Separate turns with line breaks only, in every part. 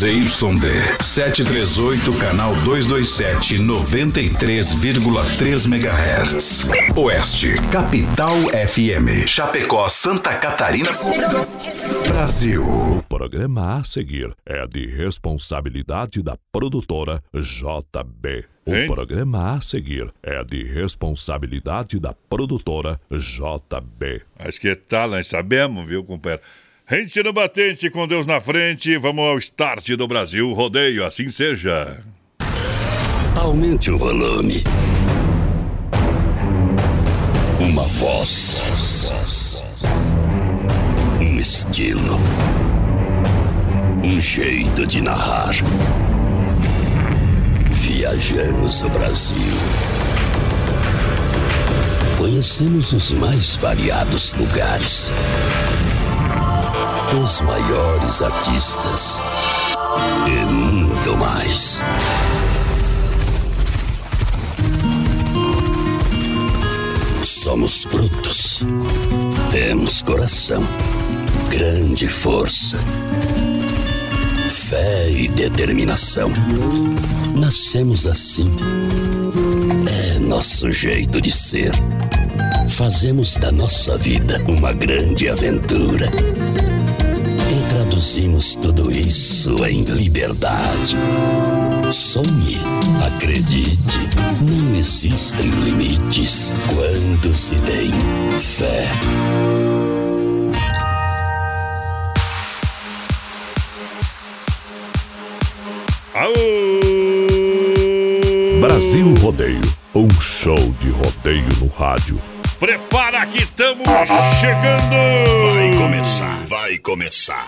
ZYD 738, canal 227, 93,3 MHz. Oeste, Capital FM. Chapecó, Santa Catarina. Brasil.
O programa a seguir é de responsabilidade da produtora JB. O
Hein?
programa a seguir é de responsabilidade da produtora JB.
Acho que tá, nós sabemos, viu, companheiro? Rente no batente, com Deus na frente, vamos ao start do Brasil Rodeio, assim seja.
Aumente o volume. Uma voz. Um estilo. Um jeito de narrar. Viajamos o Brasil. Conhecemos os mais variados lugares. Os maiores artistas. E muito mais. Somos brutos. Temos coração, grande força, fé e determinação. Nascemos assim. É nosso jeito de ser. Fazemos da nossa vida uma grande aventura. Traduzimos tudo isso em liberdade. Sonhe, acredite, não existem limites quando se tem fé.
Aô!
Brasil Rodeio, um show de rodeio no rádio.
Prepara que estamos chegando!
Vai começar, vai começar.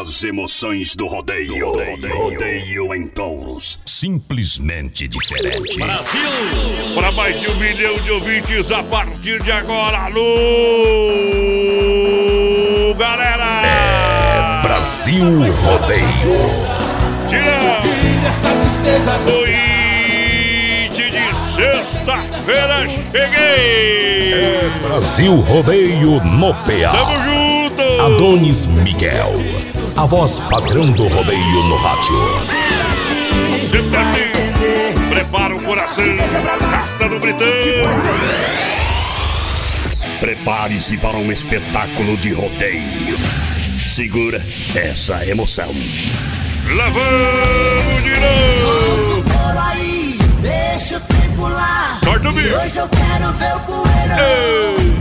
As emoções do rodeio. Rodeio, em touros. Simplesmente diferente.
Para mais de um milhão de ouvintes a partir de agora, alô! Galera!
É Brasil Rodeio.
Tira! De sexta-feira cheguei!
É Brasil Rodeio no PA.
Tamo junto!
Adonis Miguel. A voz padrão do rodeio no rádio.
Sempre assim! Prepara o coração, casta no britão!
Prepare-se para um espetáculo de rodeio. Segura essa emoção.
Lá vamos de novo!
Por aí, deixa lá.
Sorte o
E
bicho!
Hoje eu quero ver o poeirão.
Ei,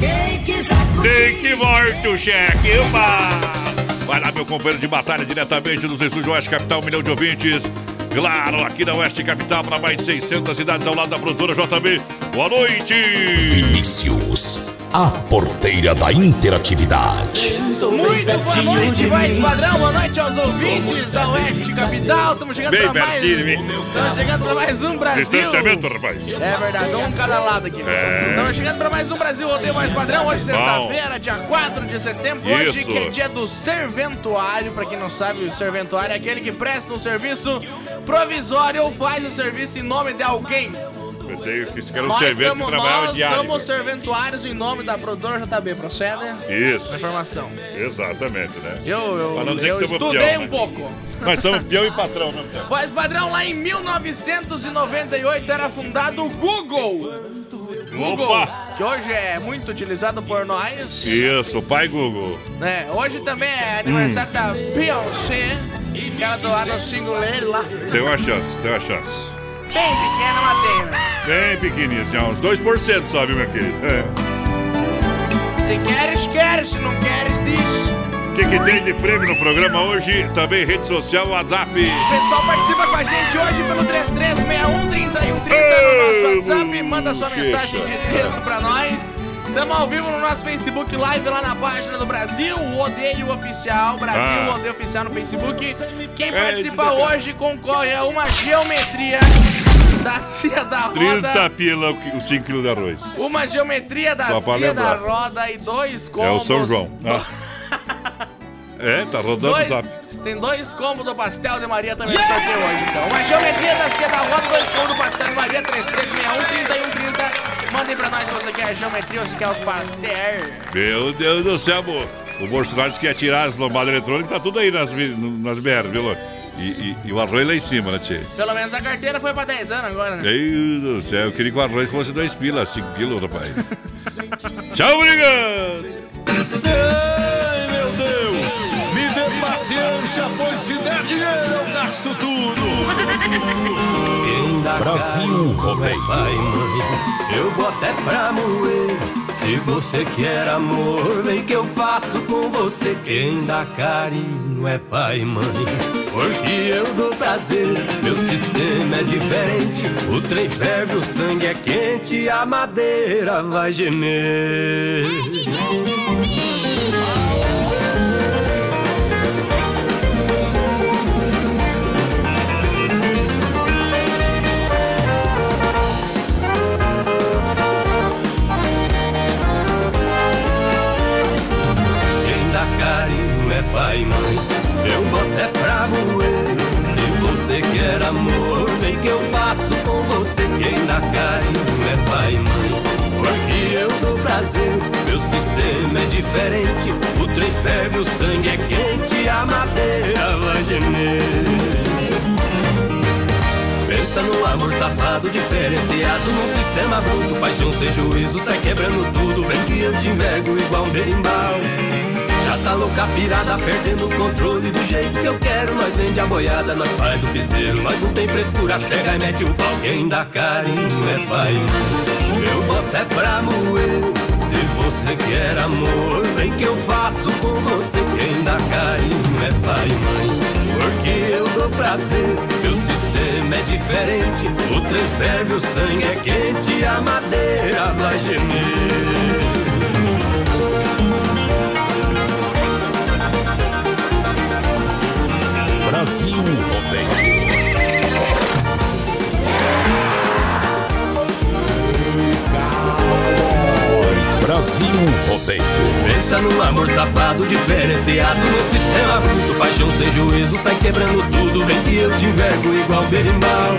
Quem quiser
Tem
curtir.
que volta o cheque, opa! Vai lá, meu companheiro de batalha, diretamente dos estúdios Oeste Capital, um milhão de ouvintes. Claro, aqui na Oeste Capital, para mais de 600 cidades ao lado da produtora JB. Boa noite!
Vinícius, a porteira da interatividade.
Muito boa noite, vai padrão, boa noite aos ouvintes da Oeste Capital. Estamos chegando
Bem
para mais. Estamos chegando para mais um Brasil.
Distanciamento, rapaz.
É verdade, um cada lado aqui.
É.
Estamos chegando para mais um Brasil Rodeio Mais Padrão. Hoje, sexta-feira, dia 4 de setembro. Hoje
Isso.
que é dia do serventuário. Para quem não sabe, o serventuário é aquele que presta um serviço provisório ou faz o serviço em nome de alguém.
Pensei que isso que era um
nós
servente que
somos,
trabalhava
nós
diário.
somos serventuários em nome da produtora JB. Procede?
Isso,
A informação.
exatamente, né?
Eu, eu, eu
que somos
estudei
peão,
um
né?
pouco.
Nós somos peão e patrão, né?
Voz padrão, lá em 1998 era fundado o Google. Google,
Opa!
que hoje é muito utilizado por nós.
Isso, pai Google.
né? hoje também é aniversário da Beyoncé, que ela do ano singular lá.
Tem uma chance, tem uma chance.
Bem pequena, tem, né?
Bem pequenininho, assim, uns 2% só, viu, meu querido? É.
Se queres, queres. Se não queres, diz.
O que, que tem de prêmio no programa hoje? Também rede social, WhatsApp.
O pessoal participa com a gente hoje pelo 3361 3130 no nosso WhatsApp. Manda sua mensagem de texto pra nós. Estamos ao vivo no nosso Facebook Live lá na página do Brasil, o Odeio Oficial, Brasil
Ah.
Odeio Oficial no Facebook. Quem
É,
participa
de-
hoje concorre a uma geometria da Cia da Roda.
30 pila o 5 kg de arroz.
Uma geometria da
Só pra
Cia da
lembrar.
Roda e dois
É
combos.
o São João. Ah. É, tá rodando o
Dois,
zap.
tem dois combos do pastel de Maria também no sorteio hoje, então. Uma geometria da Cia da Roda, dois combos do pastel de Maria, 3361 3130. Mandem pra nós se você quer a geometria ou se quer os pastéis.
Meu Deus do céu, amor. O Bolsonaro disse que ia tirar as lombadas eletrônicas, tá tudo aí nas, vi- nas BR, viu, louco? E, e, e o arroz lá em cima, né, Tchê?
Pelo menos a carteira foi pra 10 anos agora, né?
Deus do céu, eu queria que o arroz fosse dois pilas, 5 quilos, rapaz. Tchau, obrigado!
Ai, meu Deus! Me dê paciência, pois se der dinheiro eu gasto tudo! Brasil Rodeio.
Eu boto é pra moer. Se você quer amor, vem que eu faço com você. Quem dá carinho é pai e mãe. Porque eu dou prazer, meu sistema é diferente. O trem ferve, o sangue é quente, a madeira vai gemer. Quem pai e mãe. Eu boto é pra moer. Se você quer amor, vem que eu faço com você. Quem dá carinho é pai e mãe. Porque eu dou prazer, meu sistema é diferente. O trem ferve, o sangue é quente, a madeira vai gemer. Pensa no amor safado, diferenciado num sistema bruto. Paixão sem juízo, sai quebrando tudo. Vem que eu te envergo igual um berimbau. Tá louca pirada, perdendo o controle do jeito que eu quero. Nós vende a boiada, nós faz o piseiro. Nós não tem frescura, chega e mete o pau. Quem dá carinho é pai. Meu boto é pra moer. Se você quer amor, vem que eu faço com você. Quem dá carinho é pai e mãe. Porque eu dou prazer, meu sistema é diferente. O trem ferve, o sangue é quente, a madeira vai gemer.
Rodeio. Brasil Rodeio.
Pensa no amor safado, diferenciado no sistema bruto. Paixão sem juízo, sai quebrando tudo. Vem que eu te envergo igual berimbau.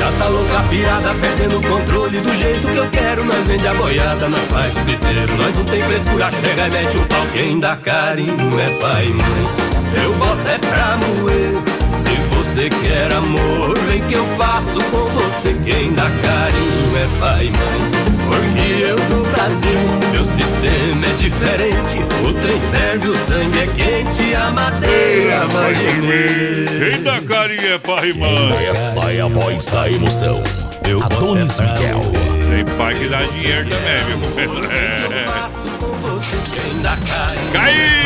Já tá louca pirada, perdendo o controle do jeito que eu quero. Nós vende a boiada, nós faz o piseiro. Nós não tem frescura, chega e mete o pau. Quem dá carinho é pai e mãe. Eu boto é pra moer. Se você quer amor, vem que eu faço com você. Quem dá carinho é pai e mãe. Porque eu dou prazer, meu sistema é diferente. O trem ferve, o sangue é quente, a madeira vai gemer.
Quem dá carinho é pai e mãe.
Essa é a voz da emoção.
Eu
Adonis
é
Miguel.
Tem pai que dá dinheiro também, viu?
Eu
É.
faço com você, quem dá carinho.
Caiu!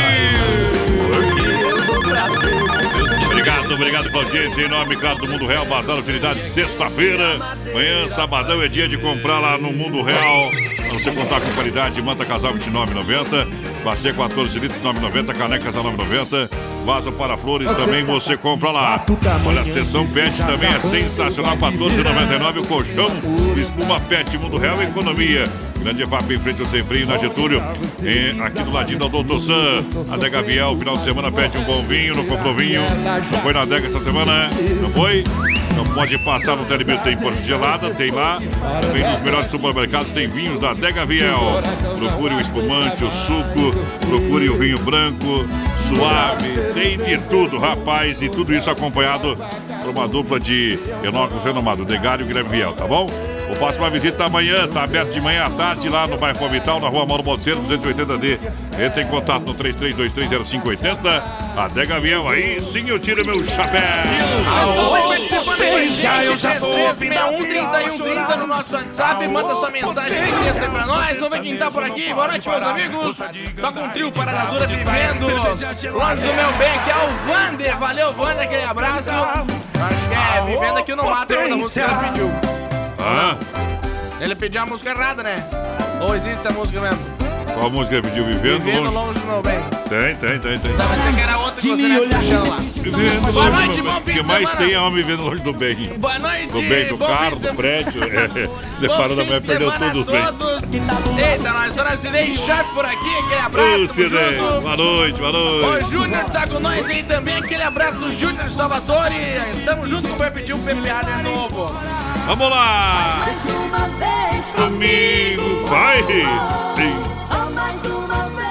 Obrigado, obrigado pela audiência em nome, claro, do Mundo Real, Bazar Utilidade, sexta-feira. Amanhã, sabadão, é dia de comprar lá no Mundo Real. Pra você contar com qualidade, manta casal 29,90. Bacia 14 litros, 9,90. Canecas a 9,90. Vaso para flores também você compra lá. Olha, a sessão pet também é sensacional, 14,99. O colchão, espuma pet, Mundo Real, economia. Grande EFAP em frente ao Sem Frio, na Getúlio. E aqui do ladinho da Doutor Sam. Adega Viel, final de semana, pede um bom vinho, não comprou vinho. Não foi na adega essa semana, não foi? Então pode passar no TLB sem porta gelada, tem lá. Também nos melhores supermercados tem vinhos da Adega Viel. Procure o espumante, o suco, procure o vinho branco, suave, tem de tudo, rapaz, e tudo isso acompanhado por uma dupla de enóculos renomado, Degário e Guilherme Viel, tá bom? O próximo visita amanhã, tá aberto de manhã à tarde lá no bairro Vital, na rua Mauro Balseiro, 280D. Entre em contato no 33230580. Adega Viel, aí sim eu tiro meu chapéu.
Pessoal, vai participando com a gente, 336130 no nosso WhatsApp, manda sua mensagem de texto aí pra nós, vamos ver quem tá por aqui. Boa noite, meus amigos. Só com o trio Parada Dura vivendo. Longe do meu bem, que é o Vander. Valeu, Vander, aquele abraço. Acho que é Vivendo aqui no Mato, é a música pediu.
Ah,
Ele pediu a música errada, né? Ou existe a música mesmo?
qual música pediu? Vivendo
Vivendo
longe?
longe do meu bem.
Tem, tem, tem, tem.
Tá, mas que era outra que você não puxando lá.
Vivendo
Boa
longe
noite,
do
bom
bem.
fim
O que mais
semana.
tem é homem vivendo longe do bem.
Boa noite.
Do bem, do
bom fim
carro,
de
do
semana.
prédio. É, separou
Bom
da mulher,
de
perdeu tudo
a
bem.
todos. Eita, nós estamos Cidei Sharp por aqui, aquele abraço,
Ô,
tamo junto.
boa noite, boa noite.
O Júnior tá com nós aí também, aquele abraço do Júnior de Salvatore. Tamo junto com o Pepe um PPA de novo.
Vamos lá!
Mais uma vez
Comigo, vai! Sim.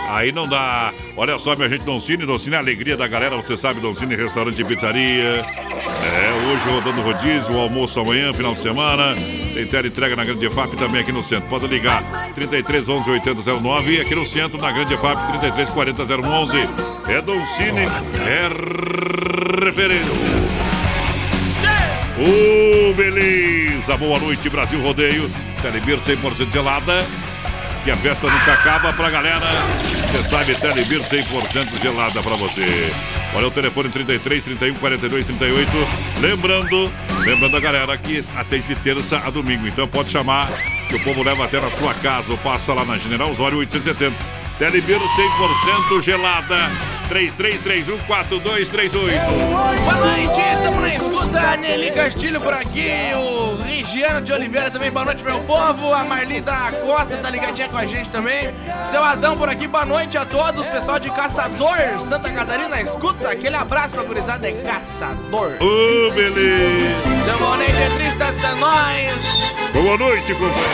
Aí não dá. Olha só, minha gente, Doncini, Doncini é a alegria da galera, você sabe, Doncini, restaurante e pizzaria. É, hoje rodando rodízio, o almoço amanhã, final de semana. Tem tela entrega na Grande FAP também aqui no centro. Pode ligar 33 11 80 09 e aqui no centro, na Grande FAP 33 40 011. É Doncini, é referência. Ô, beleza! Boa noite, Brasil Rodeio. Telebir 100% gelada. Que a festa nunca acaba pra galera. Você sabe, Telebir 100% gelada pra você. Olha o telefone 33 31 42 38. Lembrando, lembrando a galera que atende de terça a domingo. Então pode chamar que o povo leva até na sua casa ou passa lá na General Osório 870. Telebir 100% gelada. 33314238.
Boa noite, estamos na escuta. Nelly Castilho por aqui, o Regiano de Oliveira também. Boa noite, meu povo. A Marli da Costa tá ligadinha com a gente também. Seu Adão por aqui, boa noite a todos. Pessoal de Caçador, Santa Catarina, escuta. Aquele abraço pra gurizada, é Caçador.
Ô, beleza!
Seu Monei de Tristas, é nóis.
Boa noite, companheiro.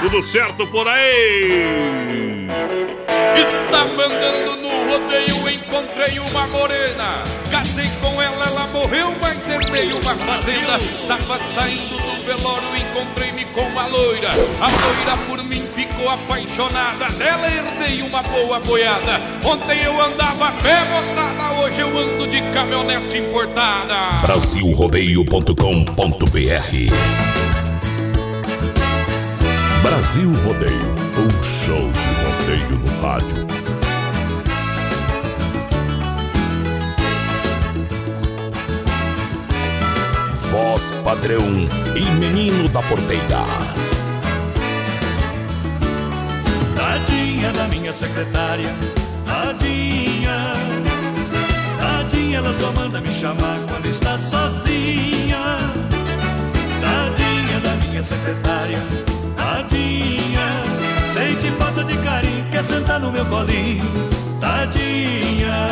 Tudo certo por aí?
Estava andando no rodeio, encontrei uma morena. Casei com ela, ela morreu, mas herdei uma fazenda. Tava saindo do velório, encontrei-me com uma loira. A loira por mim ficou apaixonada. Dela herdei uma boa boiada. Ontem eu andava pé, moçada. Hoje eu ando de caminhonete importada.
Brasilrodeio.com.br Brasil Rodeio, um show de rodeio no rádio. Voz padrão e menino da porteira.
Tadinha da minha secretária, tadinha. Tadinha, ela só manda me chamar quando está sozinha. Tadinha da minha secretária, tadinha. Sente falta de carinho, quer sentar no meu colinho, tadinha.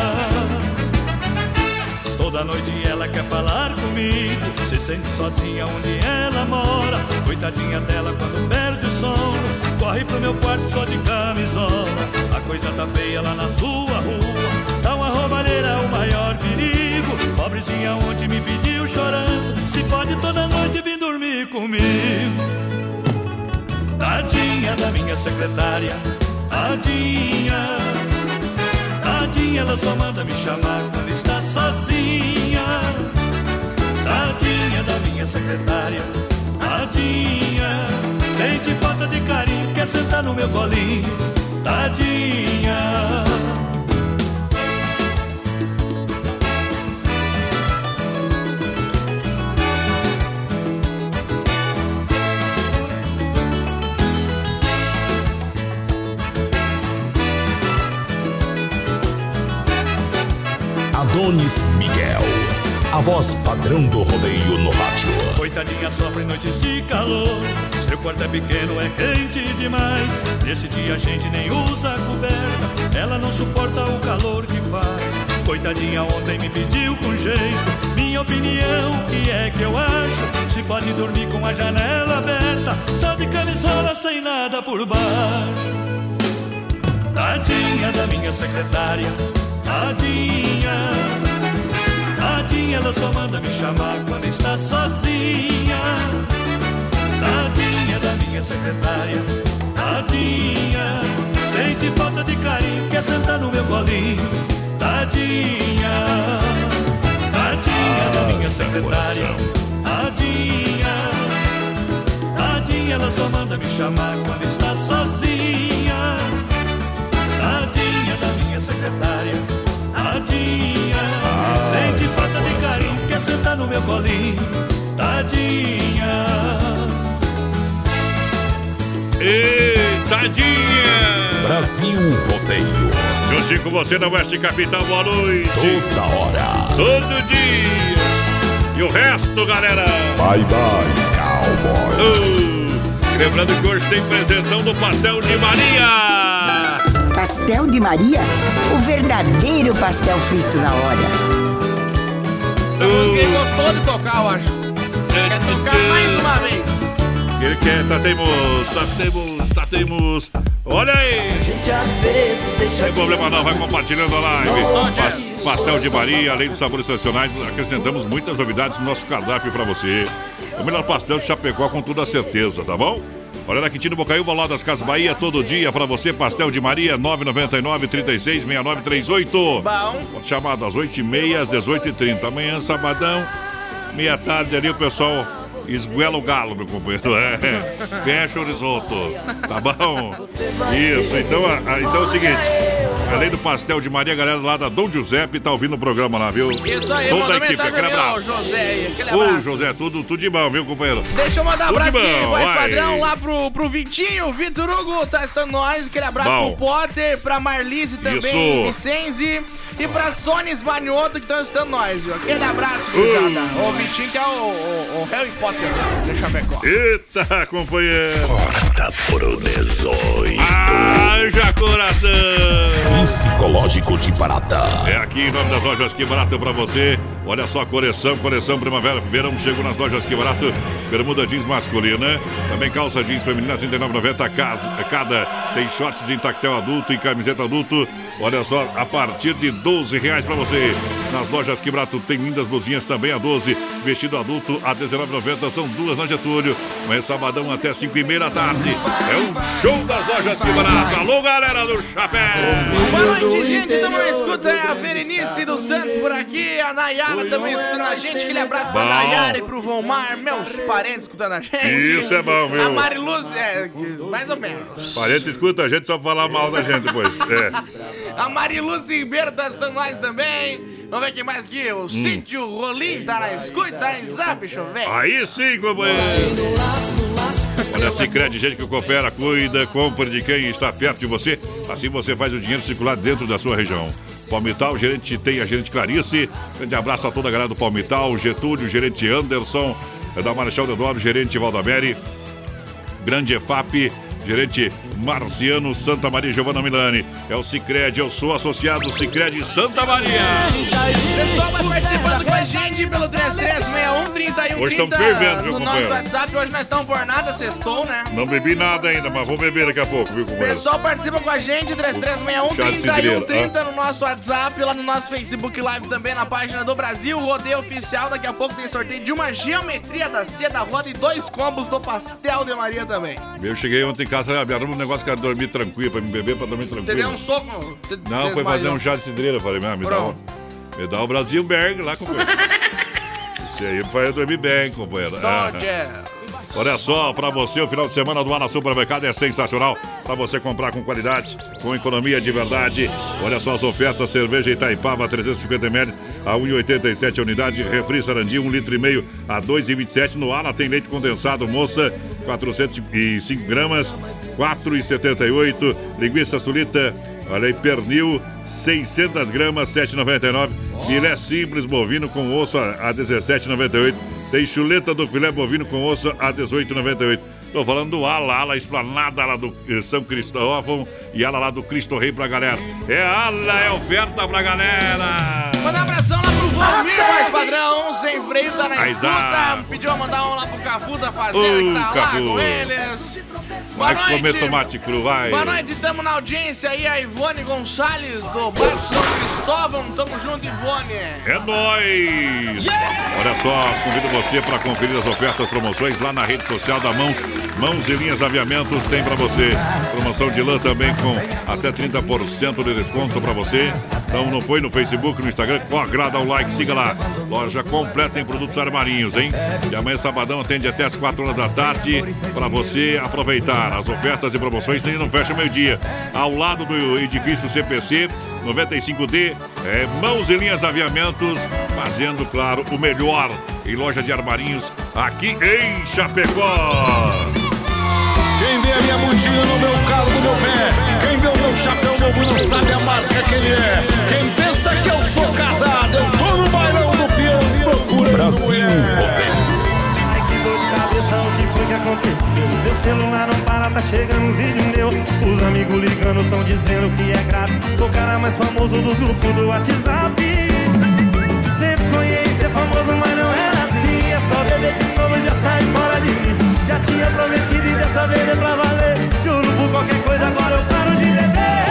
Toda noite ela quer falar comigo Se sente sozinha onde ela mora Coitadinha dela quando perde o sono Corre pro meu quarto só de camisola A coisa tá feia lá na sua rua Tá uma roubalheira o maior perigo Pobrezinha ontem me pediu chorando Se pode toda noite vir dormir comigo Tadinha da minha secretária Tadinha Tadinha, ela só manda me chamar quando está sozinha. Tadinha da minha secretária, tadinha. Sente falta de carinho, quer sentar no meu colinho, tadinha.
Adonis Miguel, a voz padrão do rodeio no rádio.
Coitadinha sofre noites de calor. Seu quarto é pequeno, é quente demais. Nesse dia a gente nem usa coberta. Ela não suporta o calor que faz. Coitadinha ontem me pediu com jeito. Minha opinião, que é que eu acho? Se pode dormir com a janela aberta. Só de camisola sem nada por baixo. Tadinha da minha secretária, tadinha. Tadinha, ela só manda me chamar quando está sozinha. Tadinha da minha secretária, tadinha. Sente falta de carinho, quer sentar no meu colinho. Tadinha, tadinha da minha secretária, tadinha. Tadinha, ela só manda me chamar quando está sozinha. Tadinha da minha secretária, tadinha. Sente falta de carinho, quer sentar no meu colinho, tadinha.
Ei, tadinha!
Brasil Rodeio,
Juntinho com você na Oeste Capital, boa noite.
toda hora.
Todo dia. E o resto, galera?
Bye bye, cowboy.
Uh, lembrando que hoje tem presentão do Pastel de Maria.
Pastel de Maria? O verdadeiro pastel frito na hora.
Essa música ele gostou de tocar, eu acho. Quer tocar mais uma vez.
Ele quer, tá teimoso, tá teimoso. Tá, temos. Olha aí! Sem problema não, vai compartilhando a live. Pas- pastel de Maria, além dos sabores tradicionais, acrescentamos muitas novidades no nosso cardápio pra você. O melhor pastel de Chapecó com toda a certeza, tá bom? Olha na Quintino Bocaiúva, lá das Casas Bahia, todo dia pra você, pastel de Maria, 999 36 6938.
Bom.
Chamar das 8h30 às 18h30. Amanhã, sabadão, meia tarde ali, o pessoal esguela o galo, meu companheiro. É, fecha o risoto. Tá bom? Isso, então, a- a- então é o seguinte. Além do pastel de Maria, a galera lá da Dom Giuseppe tá ouvindo o programa lá, viu?
Isso aí,
Toda a equipe, aquele abraço.
José aquele
Ô,
abraço.
José, tudo, tudo de bom, viu, companheiro?
Deixa eu mandar um abraço aqui,
bom,
voz
vai.
padrão, lá pro, pro Vitinho, Vitor Hugo tá estando nós, aquele abraço
Bom.
pro Potter, pra Marlise também,
Isso.
Vicenzi e pra Sônia Esmanioto que estão estando nós, viu? Aquele abraço, gurizada. O Vitinho que é o, o- o Harry Potter né? de Chapecó.
Eita, companheiro!
Corta pro 18.
Haja coração!
Psicológico de Barata.
É aqui em nome das lojas Que Barato pra você. Olha só, coleção, coleção primavera, verão chegou nas lojas Que Barato. Bermuda jeans masculina, também calça jeans feminina, R$ 39,90 casa- cada. Tem shorts em tactel adulto e camiseta adulto. Olha só, a partir de 12 reais pra você. Nas lojas Que Barato tem lindas blusinhas também a 12. Vestido adulto a R$ 19,90. São duas na Getúlio. Amanhã sabadão até 5 e meia da tarde. É o show das lojas Que Barato. Alô, galera do Chapéu!
Boa noite, gente. Tamo na escuta. É a Berenice dos Santos por aqui. A Nayara também escutando a gente. Aquele abraço pra
Bom.
Nayara e pro Vomar, meus parentes escutando a gente.
Isso é bom, viu?
A Mariluz, é, mais ou menos.
Parente escuta a gente só pra falar mal da gente depois. É.
A Mariluz Ribeiro tá escutando nós também. Vamos ver quem mais aqui.
Hum.
O Sítio Rolim tá na escuta. Tá em zap, deixa eu ver.
Aí sim, companheiro. Olha, a Cicred, gente que coopera, cuida, compra de quem está perto de você. Assim você faz o dinheiro circular dentro da sua região. Palmital, gerente tem a gerente Clarice. Grande abraço a toda a galera do Palmital, Getúlio, gerente Anderson, é da Marechal Deodoro, gerente Valdameri, Grande EFAP, gerente Marciano Santa Maria Giovanna Milani. É o Cicred, eu sou associado Cicred Santa Maria.
Pessoal vai participando com a gente pelo 3361
Hoje estão fervendo, viu,
no nosso? WhatsApp. Hoje nós estamos por nada, sextou, né?
Não bebi nada ainda, mas vou beber daqui a pouco, viu, companheiro?
pessoal participa com a gente, 3361
Charles Cidreira,
3130 no nosso WhatsApp, lá no nosso Facebook Live também, na página do Brasil Rodeio Oficial. Daqui a pouco tem sorteio de uma geometria da Cia da Roda e dois combos do Pastel de Maria também.
Eu cheguei ontem em casa, arruma um negócio que era dormir tranquilo, pra me beber, pra dormir tranquilo.
um soco? te-
Não, foi fazer um chá de cidreira. Eu Falei, "Ah, me dá, um, me dá o Brasil Berg lá, companheiro. Isso aí eu dormir bem, companheiro.
Dodger.
Olha só, pra você, o final de semana do Ana Supermercado é sensacional. Pra você comprar com qualidade, com economia de verdade. Olha só as ofertas: cerveja Itaipava 350ml a 1,87 a unidade. Refri Sarandi 1 litro e meio a 2,27. No Ala tem leite condensado, moça, 405 gramas, 4,78. Linguiça sulita, olha aí, pernil, 600 gramas, 7,99. Filé simples bovino com osso a a 17,98. Tem chuleta do filé bovino com osso a 18,98. Tô falando do ala, ala esplanada lá do eh, São Cristóvão e ala lá do Cristo Rei pra galera. É ala, é oferta pra galera.
Mandar um abração lá pro Valmir, mais padrão, sem freio, tá na escuta. Pediu a mandar um lá pro Cafu da Fazenda, que tá
Ô,
lá
Cafu.
com eles. Boa
Vai comer
noite.
tomate cru, vai.
Boa noite, tamo na audiência aí, a Ivone Gonçalves, do bairro São Cristóvão. Tamo junto, Ivone.
É nóis! Olha só, convido você para conferir as ofertas, promoções lá na rede social da Mãos. Mãos e Linhas Aviamentos tem para você. Promoção de lã também com até 30% de desconto para você. Então não foi no Facebook, no Instagram, lá, dá o like, siga lá. Loja completa em produtos armarinhos, hein? E amanhã sabadão atende até as 4 horas da tarde para você aproveitar. As ofertas e promoções ainda não fecha meio-dia. Ao lado do edifício CPC, 95D, é, Mãos e Linhas Aviamentos, fazendo, claro, o melhor em loja de armarinhos aqui em Chapecó.
Quem vê a minha mundinha no meu carro, no meu pé. Quem vê o meu chapéu novo não sabe a marca que ele é. Quem pensa que eu sou casado, eu tô no bailão do peão procurando
Brasil
mulher.
Ai, que dor de cabeça, o que foi que aconteceu? Meu celular não para, tá chegando um vídeo meu. Os amigos ligando, tão dizendo que é grave. Sou o cara mais famoso do grupo do WhatsApp. Sempre sonhei em ser famoso, mas não era assim. É só beber de novo já sai fora de mim. Já tinha prometido e dessa vez é pra valer. Juro por qualquer coisa, agora eu paro de beber.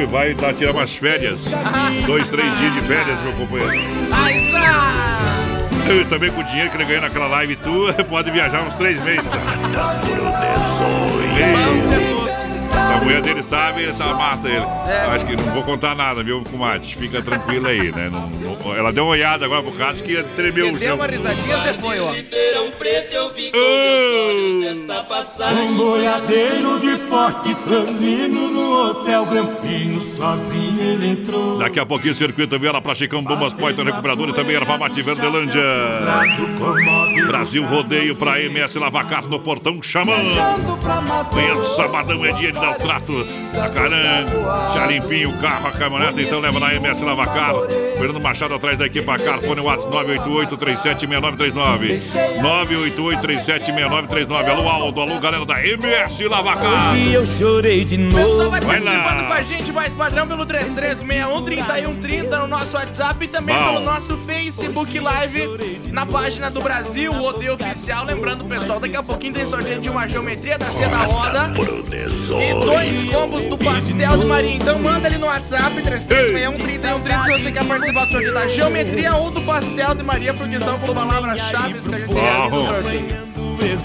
MUP vai dar, tirar umas férias. Dois, três dias de férias, meu companheiro. Eu também com o dinheiro que ele ganhou naquela live tu, pode viajar uns três meses. A mulher dele sabe, ele tá mata ele. Acho que não vou contar nada, viu, comadre? Fica tranquilo aí, né? Não- não- ela deu uma olhada agora pro Cássio que tremeu o
Deu
chão.
uma risadinha, você foi, ó.
Ribeirão Preto eu vi com meus olhos esta passagem.
Um boiadeiro de porte franzino no hotel Granfino.
Daqui a pouquinho, circuito Viola pra Chicão, Bombas Poitra, Recuperador e também Erva Mate Verdelândia. Brasil Rodeio pra MS Lavacar no Portão chamando. Venha sabadão, é dia de dar o trato da caranga. Já limpinho o carro, a caminhonete, então leva na MS Lavacar. Fernando Machado atrás da equipa Car, fone WhatsApp 988-376939. 988-376939. Alô, Aldo, alô, galera da MS Lavacar.
eu chorei de
O pessoal vai
Vai lá.
participando com a gente, mais padrão pelo 3361-3130 no nosso WhatsApp e também
Bom.
pelo nosso Facebook Live na página do Brasil, o Odeio Oficial. Lembrando, pessoal, daqui a pouquinho tem sorteio de uma geometria da da Roda e dois combos do Pastel de Maria. Então manda ali no WhatsApp 3361-3130 se você quer participar do sorteio da geometria ou do Pastel de Maria, porque são com palavras-chave que a gente realiza o sorteio.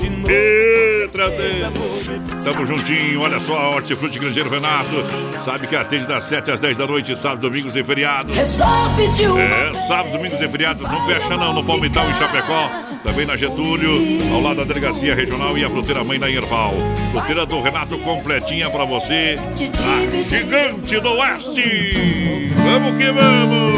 Eita, Deus. Tamo juntinho, olha só, a Hortifruti Grangeiro Renato. Sabe que atende das 7 às 10 da noite, sábado, domingos e feriados.
Resolve de uma
É, sábado, domingos e feriados, não fecha não, no Palmital em Chapecó, também na Getúlio, ao lado da Delegacia Regional e a Fruteira Mãe na Erval. Fruteira do Renato completinha pra você, a Gigante do Oeste. Vamos que vamos!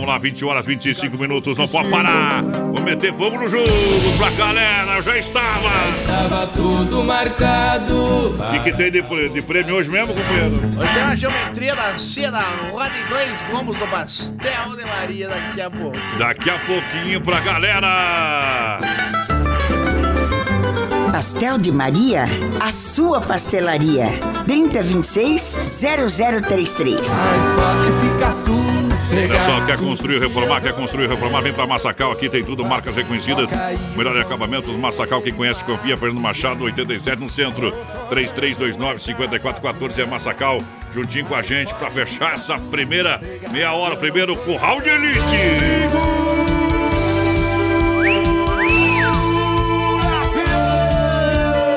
Vamos lá, vamos lá, 20 horas, 25 minutos, não pode parar. Vamos meter fogo no jogo pra galera, já estava.
Estava tudo marcado.
O que, tem de, de prêmio hoje mesmo, companheiro?
Hoje tem uma geometria da Cia da Roda e dois combos do Pastel de Maria daqui a pouco.
Daqui a pouquinho pra galera.
Pastel de Maria, a sua pastelaria. 3026-0033.
Mas pode ficar
Pessoal,
sossegado.
quer construir, reformar, quer construir, reformar, vem pra Massacal, aqui tem tudo, marcas reconhecidas, melhor acabamentos, Massacal, quem conhece, confia, Fernando Machado, 87 no centro, 3329-5414 é Massacal, juntinho com a gente pra fechar essa primeira meia hora, primeiro curral de elite.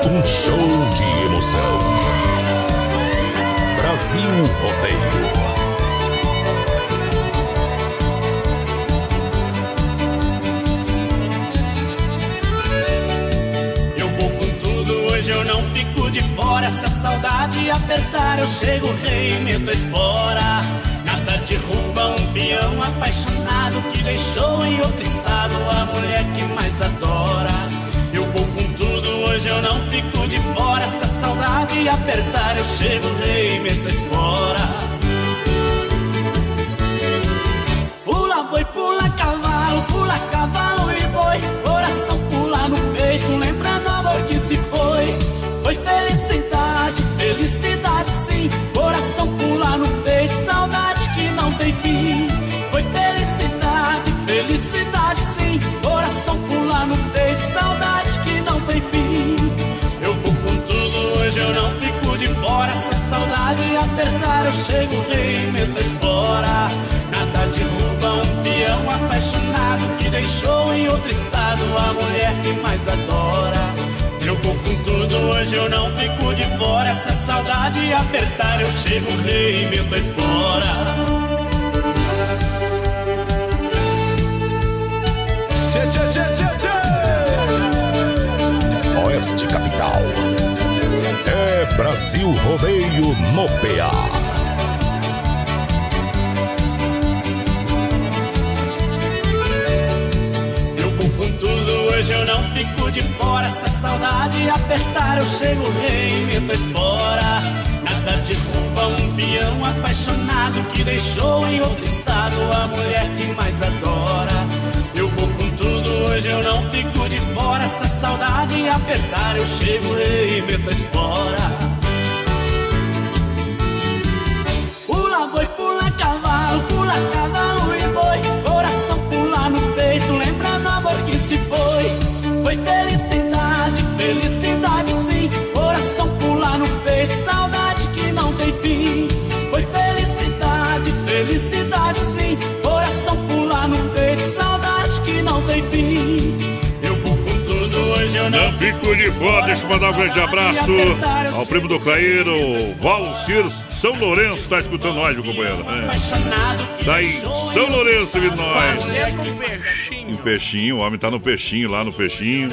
Um show de emoção. Brasil Rodeio.
Fico de fora. Se a saudade apertar, eu chego, rei, meto espora. Nada derruba um peão apaixonado que deixou em outro estado a mulher que mais adora. Eu vou com tudo, hoje eu não fico de fora. Se a
saudade apertar, eu chego, rei, meto espora. Pula boi, pula cavalo, pula cavalo e boi. Coração pula no peito, Coração pula no peito, saudade que não tem fim. Foi felicidade, felicidade sim. Coração pula no peito, saudade que não tem fim. Eu vou com tudo, hoje eu não fico de fora. Se a saudade apertar, eu chego, rei, meto a espora. Nada derruba um peão apaixonado que deixou em outro estado a mulher que mais adora. Tudo, hoje eu não fico de fora. Se a saudade apertar, eu chego, rei, meto a espora.
Tchê, tchê, tchê, tchê, tchê.
Oeste Capital. É Brasil Rodeio no PA.
Hoje eu não fico de fora. Se a saudade apertar, eu chego, rei, meto a espora. Nada derruba um peão apaixonado que deixou em outro estado a mulher que mais adora. Eu vou com tudo, hoje eu não fico de fora. Se a saudade apertar, eu chego, rei, meto a espora. Hoje eu não
Não fico de fora, deixa eu mandar um grande abraço ao primo do Clairo, Valcir São Lourenço, tá escutando nós, meu companheiro. É. Tá em São Lourenço, vindo nós. Um peixinho, o homem tá no peixinho, lá no peixinho.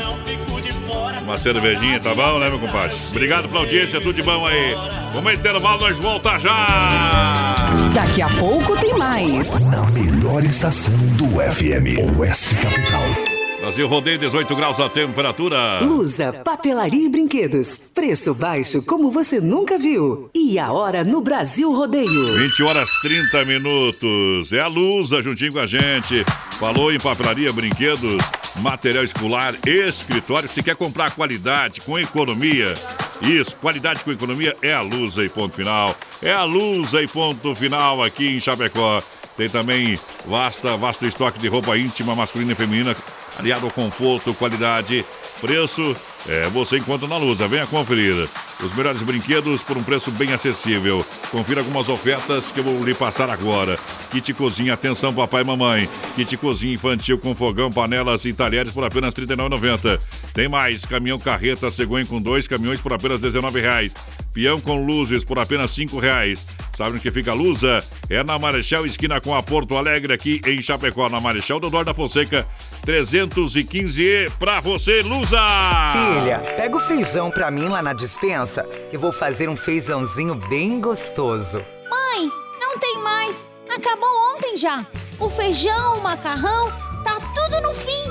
Uma cervejinha, tá bom, né, meu compadre? Obrigado pela audiência, tudo de bom aí. Vamos intervalo, nós volta já!
Daqui a pouco tem mais.
Na melhor estação do FM, Oeste Capital.
Brasil Rodeio, 18 graus a temperatura.
Lusa, papelaria e brinquedos. Preço baixo como você nunca viu. E a hora no Brasil Rodeio.
20 horas 30 minutos. É a Lusa juntinho com a gente. Falou em papelaria, brinquedos, material escolar, escritório. Se quer comprar qualidade com economia, isso, qualidade com economia é a Lusa e ponto final. É a Lusa e ponto final aqui em Chapecó. Tem também vasta, vasto estoque de roupa íntima, masculina e feminina, aliado ao conforto, qualidade, preço. É, você encontra na Lusa. Venha conferir. Os melhores brinquedos por um preço bem acessível. Confira algumas ofertas que eu vou lhe passar agora. Kit cozinha, atenção papai e mamãe. Kit cozinha infantil com fogão, panelas e talheres por apenas R$ 39,90. Tem mais, caminhão carreta cegonha com dois caminhões por apenas R$ 19,00. Peão com luzes por apenas R$ 5,00. Sabe onde que fica a Lusa? É na Marechal, esquina com a Porto Alegre, aqui em Chapecó, na Marechal Dodor da Fonseca, 315E, pra você, Lusa!
Filha, pega o feijão pra mim lá na dispensa, que vou fazer um feijãozinho bem gostoso.
Mãe, não tem mais. Acabou ontem já. O feijão, o macarrão, tá tudo no fim.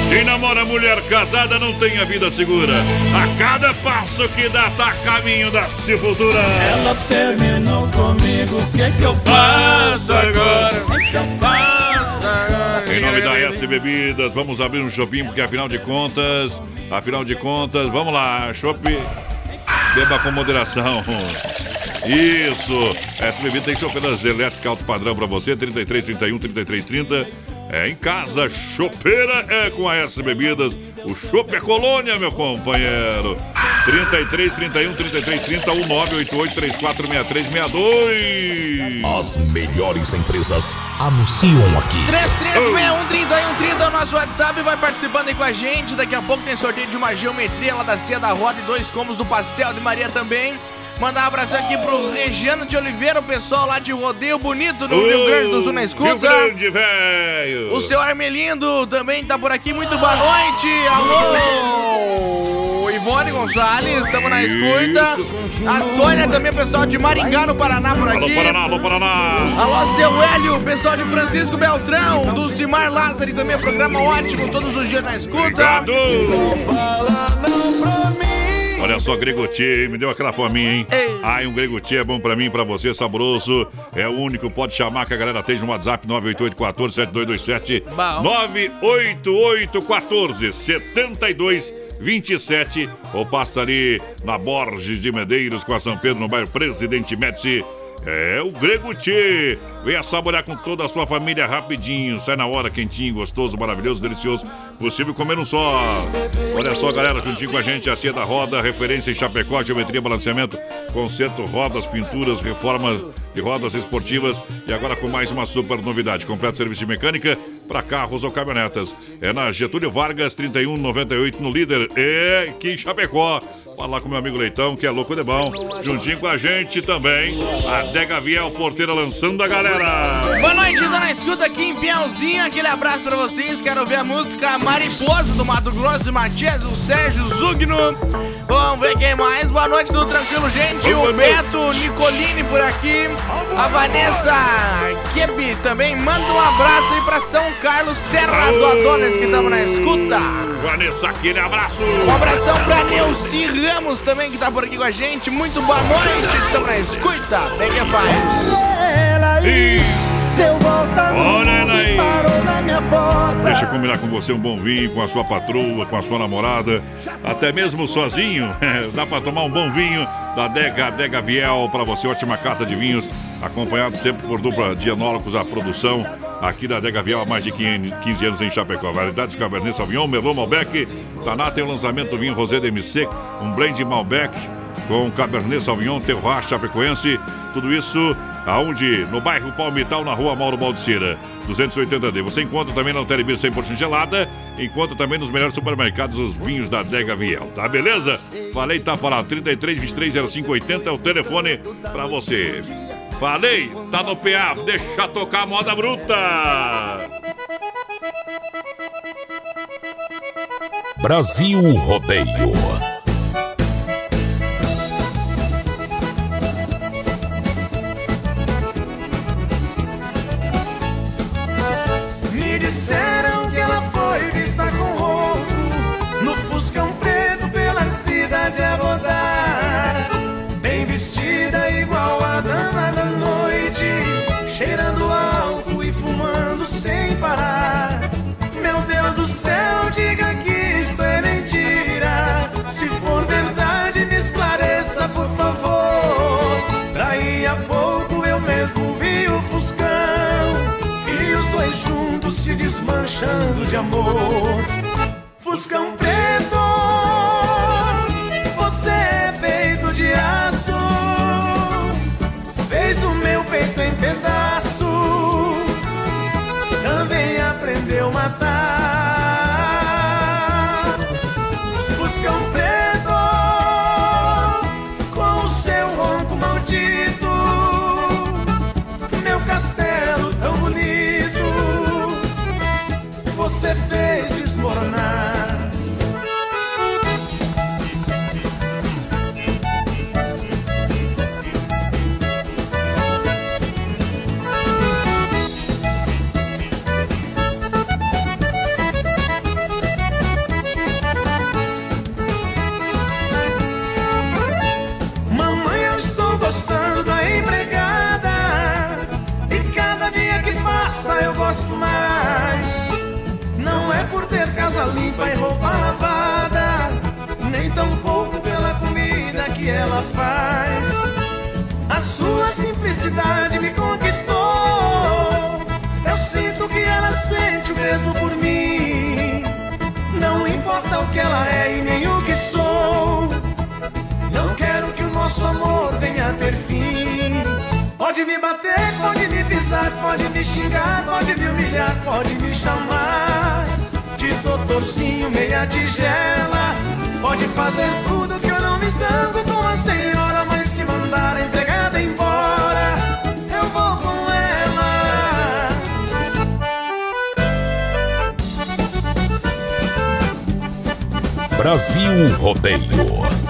Quem namora mulher casada não tem a vida segura. A cada passo que dá, tá a caminho da sepultura.
Ela terminou comigo, o que que eu faço agora? O que que eu faço agora?
Em nome da S Bebidas, vamos abrir um shopping, porque afinal de contas, afinal de contas, vamos lá, shopping, beba com moderação. Isso, S Bebidas tem chopeiras elétricas alto padrão para você, 33, 31, 33, 30. É em casa, chopeira é com a S Bebidas. O chopp é colônia, meu companheiro. 33, 31, 33, 30, 1988, 34, 63, 62.
As melhores empresas anunciam aqui.
3361 é o nosso WhatsApp, vai participando aí com a gente. Daqui a pouco tem sorteio de uma geometria lá da Cia da Roda e dois combos do pastel de Maria também. Mandar um abraço aqui pro Regiano de Oliveira, o pessoal lá de Rodeio Bonito, no Rio Grande do Sul, na escuta.
Rio Grande, velho!
O seu Armelindo também tá por aqui. Muito boa noite. Alô! Ivone Gonçalves, estamos na escuta. A Sônia também, pessoal de Maringá, no Paraná, por aqui.
Alô, Paraná, alô, Paraná!
Alô, seu Hélio, pessoal de Francisco Beltrão, do Simar Lázaro também, programa ótimo, todos os dias na escuta.
Obrigado! Olha só, Gregotier, me deu aquela fominha, hein? Ai, um Gregotier é bom pra mim, pra você, saboroso. É o único, pode chamar que a galera tem no WhatsApp 988-14-7227. 988-14-7227. Ou passa ali na Borges de Medeiros com a São Pedro, no bairro Presidente Médici. É o Grego. Venha saborear com toda a sua família rapidinho. Sai na hora, quentinho, gostoso, maravilhoso, delicioso. Possível comer um só. Olha só, galera, juntinho com a gente, a Cia da Roda, referência em Chapecó, geometria, balanceamento, conserto, rodas, pinturas, reformas de rodas esportivas. E agora com mais uma super novidade: completo serviço de mecânica para carros ou caminhonetas. É na Getúlio Vargas, 3198, no líder. Aqui em Chapecó. Fala lá com meu amigo Leitão, que é louco de bom. Juntinho com a gente também, a Dega Viel, porteira lançando a galera.
Boa noite, dona Escuta aqui em Piauzinho. Aquele abraço pra vocês. Quero ver a música Mariposa do Mato Grosso de Matias, o Sérgio Zugno. Vamos ver quem mais. Boa noite, do Tranquilo, gente. O Beto Nicolini por aqui. A Vanessa Keb também manda um abraço aí pra São Carlos, terra do Adonis, que estamos na escuta.
Vanessa, aquele abraço.
Um abração pra Neuci Ramos também, que tá por aqui com a gente. Muito boa noite, estamos na escuta. Vem que faz.
E...
Deu volta
Olha ela aí.
parou na minha porta.
Deixa eu combinar com você um bom vinho, com a sua patroa, com a sua namorada, até mesmo sozinho. Dá pra tomar um bom vinho da Dega, Dega Viel, pra você, ótima carta de vinhos, acompanhado sempre por dupla de enólogos, a produção aqui da Dega Viel há mais de 15 anos em Chapecó. Variedades Cabernet Sauvignon, Merlot Malbec, Taná tem o lançamento do vinho Rosé de MC, um blend Malbec com Cabernet Sauvignon, Terroir Chapecoense, tudo isso aonde? No bairro Palmital, na rua Mauro Baldicira, 280D. Você encontra também na Telebir 100% gelada, encontra também nos melhores supermercados os vinhos da Dega Viel, tá beleza? Falei, tá falado, 33 23 05 80 é o telefone pra você. Falei, tá no PA, deixa tocar a moda bruta.
Brasil Rodeio.
Se desmanchando de amor. Fuscão preto, você é feito de aço, fez o meu peito em pedaço, também aprendeu a matar. E roupa lavada, nem tampouco pela comida que ela faz. A sua simplicidade me conquistou. Eu sinto que ela sente o mesmo por mim. Não importa o que ela é e nem o que sou. Não quero que o nosso amor venha a ter fim. Pode me bater, pode me pisar, pode me xingar, pode me humilhar, pode me chamar doutorzinho meia tigela. Pode fazer tudo que eu não me zango com a senhora, mas se mandar a empregada embora, eu vou com ela.
Brasil Rodeio.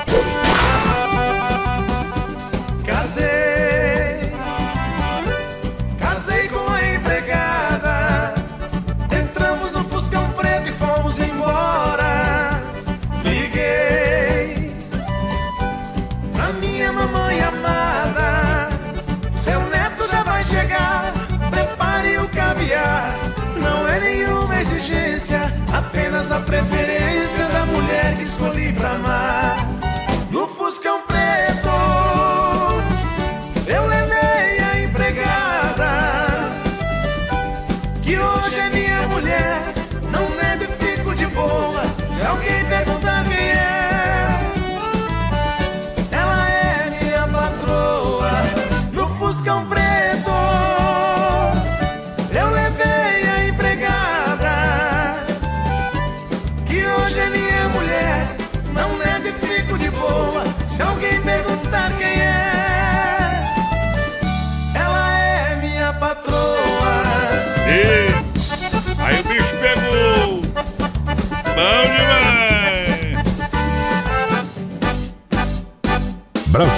Preferência da mulher que escolhi pra amar.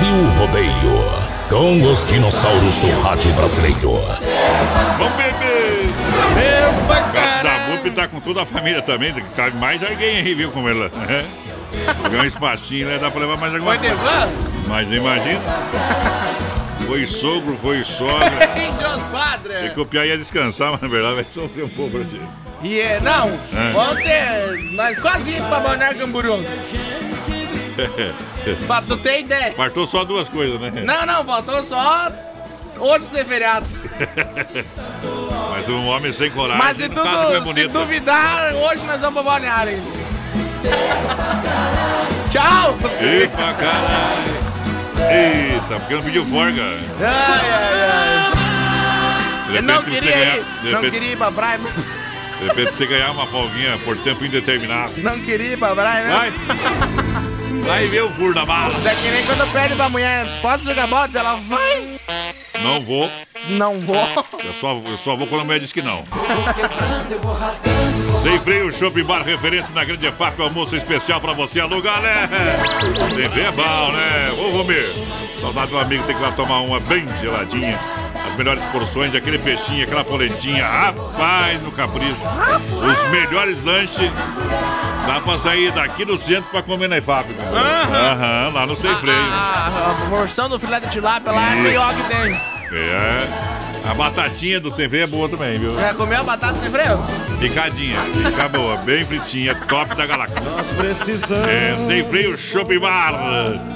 Brasil Rodeio. Com os dinossauros do rádio brasileiro.
Vamos beber.
Meu
da MUP tá com toda a família também. Cabe mais alguém aí, viu como ela. né? Ganhar um espacinho, né? Dá pra levar mais alguma coisa. Mas imagina. Foi sogro, foi sogra. Tem que o ia descansar, mas na verdade vai sofrer um pouco pra você.
E é, não,
É.
ontem nós quase íamos pra Balneário Camboriú. Pra tu ter ideia.
Faltou só duas coisas, né?
Não, não, faltou só hoje ser feriado.
Mas um homem sem coragem.
Mas se,
como é
tudo, se duvidar, hoje nós vamos pra ainda. Tchau!
Eita, caralho. Eita, porque não pediu folga.
Ai, ai, ai. Eu não
repente
queria
ganhar-
ir,
de
não
repente-
queria ir pra praia.
De repente você ganhar uma folguinha por tempo indeterminado.
Não queria ir pra praia, né?
Vai. Vai ver o furo da bala.
É que nem quando pede pra mulher, posso jogar bola? Ela vai.
Não vou.
Não vou.
Eu só, eu só vou quando a mulher diz que não. Sem freio, Shopping Bar, referência na Grande EFAP, almoço especial pra você. Alô, galera! Sem é bom, né? Ô, Romir, saudade do amigo, tem que ir lá tomar uma bem geladinha. As melhores porções, aquele peixinho, aquela polentinha. Rapaz, no capricho. Os melhores lanches. Dá pra sair daqui no centro pra comer na compadre.
Aham.
Lá no Sem Freio.
A, a porção do filé de tilápia lá é melhor que tem.
É. A batatinha do Sem Freio é boa também, viu?
Já comeu a batata sem freio?
Picadinha, fica boa, bem fritinha, top da galáxia.
Nós precisamos.
É, sem freio, Shopping Bar.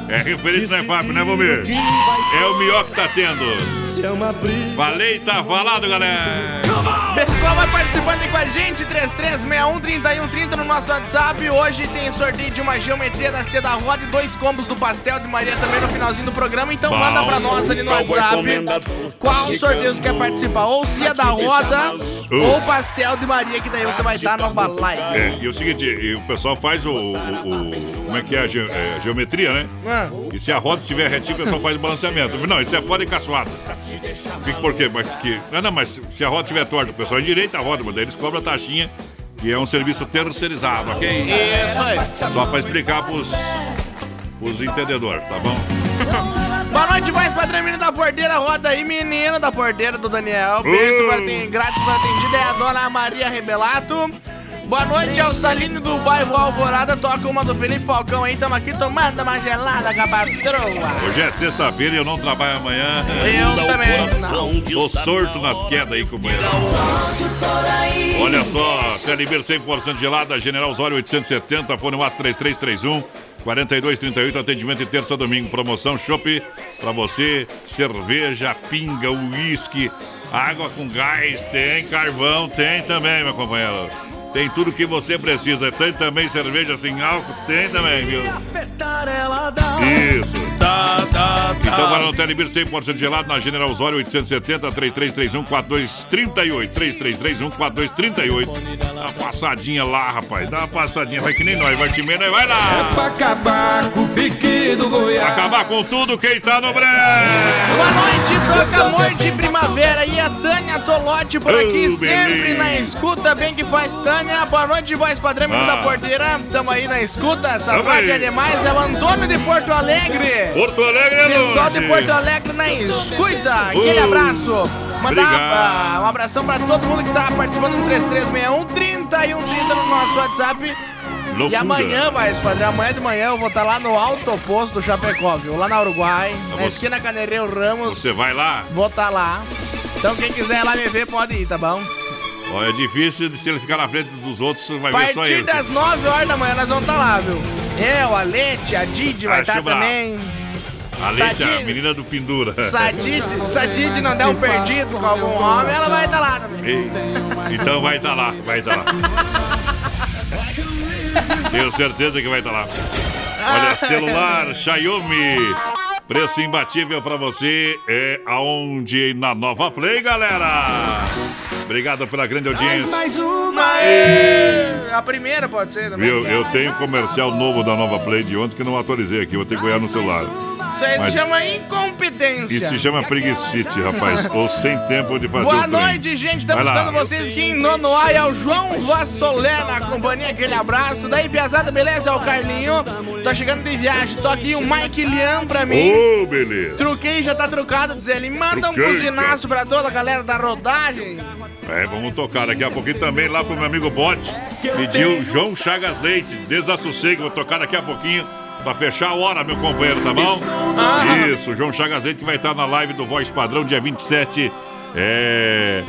É referência na EFAP, né, Vomir? É o melhor que tá tendo.
Se é uma briga.
Falei, tá falado, galera.
Pessoal, vai participando aí com a gente, 3361-3130 no nosso WhatsApp. Hoje tem sorteio de uma geometria da Seda Roda e dois combos do pastel de Maria também no finalzinho do programa. Então
Bom.
manda pra nós ali no WhatsApp qual sorteio você quer participar. Ou se é da roda ou pastel de Maria, que daí você vai estar no balaio.
É, e o seguinte, o pessoal faz o, o- o- Como é que é a, ge- é, a geometria, né?
Ah.
E se a roda estiver retinha, o pessoal faz o balanceamento. Não, isso é foda e caçoada. Que- Por quê? Mas, que, não, não, mas se a roda estiver torta, o pessoal endireita a roda, mas daí eles cobram a taxinha, que é um serviço terceirizado, ok?
Isso aí.
Só pra explicar pros, pros entendedores, tá bom?
Boa noite, mais padrão, menino da porteira, roda aí, menino da porteira do Daniel. Beijo
Uh.
para aten- grátis para atendida é a dona Maria Rebelato. Boa noite ao Saline do bairro Alvorada. Toca uma do Felipe Falcão aí. Tamo aqui tomando uma gelada com a patroa.
Hoje é sexta-feira e eu não trabalho amanhã.
Eu também não.
Tô sorto nas quedas aí, companheiro. Olha só, Telebir 100% gelada, General Osório 870, fone UAS 3331 4238, atendimento de terça a domingo, promoção Chopp pra você, cerveja, pinga, uísque, água com gás, tem carvão, tem também, meu companheiro. Tem tudo que você precisa, tem também cerveja sem álcool, tem também, viu? Isso.
tá, tá, tá.
Então vai no Telebir 100% gelado na General Osório 870 3331 4238 3331 4238. Dá uma passadinha lá, rapaz. Dá uma passadinha. Vai que nem nós. Vai te menos, vai lá.
É pra acabar com o pique do Goiás.
Acabar com tudo quem tá no breve.
Boa noite, troca amor de primavera. E a Tânia Tolotti por aqui,
Oh,
sempre
beleza.
na escuta. Bem que faz, Tânia. Boa noite, voz padrão
Ah.
da porteira. Tamo aí na escuta. Essa
Tamo
rádio é demais. É o Antônio de Porto Alegre.
Porto Alegre é
Pessoal de. Porto Alegre na escuta. Aquele
Uh,
abraço. Mandar ah, um abração pra todo mundo que tá participando do 3361 3130 no nosso WhatsApp. E
Loucura.
amanhã, vai, padrão, amanhã de manhã eu vou estar lá no alto posto do Chapecó, viu? Lá na Uruguai, na
você-
esquina Canereiro Ramos.
Você vai lá?
Vou estar lá. Então quem quiser ir lá me ver pode ir, tá bom?
Ó, é difícil se ele ficar na frente dos outros, vai
A
ver só
partir
ele.
das 9 horas da manhã nós vamos estar lá, viu? Eu, a Lete, a Didi vai estar
bravo.
também.
A Leite, a
Sadide-
menina do Pendura.
Se a Didi, se a Didi não der um perdido com algum homem, ela vai estar lá também.
Então vai estar lá, vai estar lá. Tenho certeza que vai estar lá. Olha, celular Xiaomi. Preço imbatível pra você é aonde na Nova Play, galera. Obrigado pela grande audiência.
Mais uma! ê! A primeira pode ser também.
Viu? Eu tenho comercial novo da Nova Play de ontem que não atualizei aqui, vou ter que olhar no celular.
Isso aí
Mas
se chama incompetência.
Isso se chama preguiçite, rapaz. Ou sem tempo de fazer
Boa
o trem.
noite, gente. Estamos dando vocês aqui em Nonoai ao João Vassolé na companhia. Aquele abraço. Daí, Piazada, beleza? É o Carlinho. Tô chegando de viagem. Tô aqui o Mike Liam pra mim.
Ô, beleza.
Truquei, já tá trucado, diz ele. Manda um
Truquei,
buzinaço pra toda a galera da rodagem.
É, vamos tocar daqui a pouquinho também lá pro meu amigo Bote. Pediu João Chagas Leite, desassossego. Vou tocar daqui a pouquinho pra fechar a hora, meu companheiro, tá bom?
Ah.
Isso, João Chagas Leite que vai estar na live do Voz Padrão dia 27. É.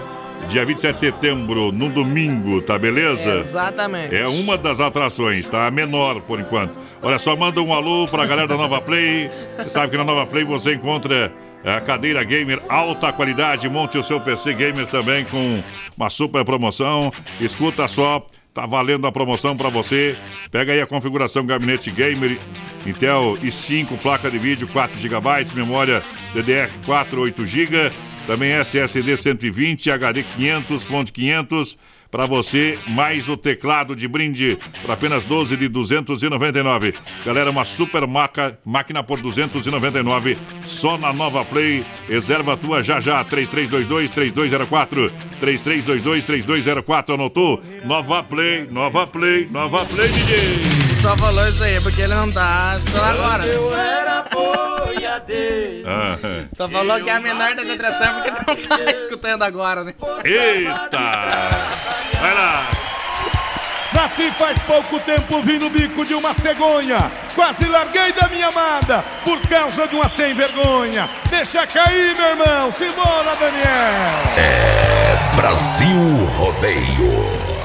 Dia 27 de setembro, no domingo, tá beleza?
Exatamente.
É uma das atrações, tá? A menor por enquanto. Olha só, manda um alô pra galera da Nova Play. Você sabe que na Nova Play você encontra a cadeira gamer alta qualidade. Monte o seu PC gamer também com uma super promoção. Escuta só. Tá valendo a promoção pra você. Pega aí a configuração gabinete gamer Intel i5, placa de vídeo 4 GB, memória DDR4 8 GB, também SSD 120, HD 500, fonte 500 para você, mais o teclado de brinde por apenas 12 de 299. Galera, uma super maca, máquina por 299 só na Nova Play. Reserva tua já já 3322 3204 3322 3204 anotou? Nova Play, Nova Play, Nova Play DJ.
Só falou isso aí, porque ele não tá escutando agora. né?
era boiadeiro.
Ah,
Só falou que é a menor das atrações porque não tá escutando agora, né?
Eita! Vai lá!
Nasci faz pouco tempo, vi no bico de uma cegonha. Quase larguei da minha amada por causa de uma sem vergonha. Deixa cair, meu irmão. Simbora, Daniel.
É Brasil Rodeio.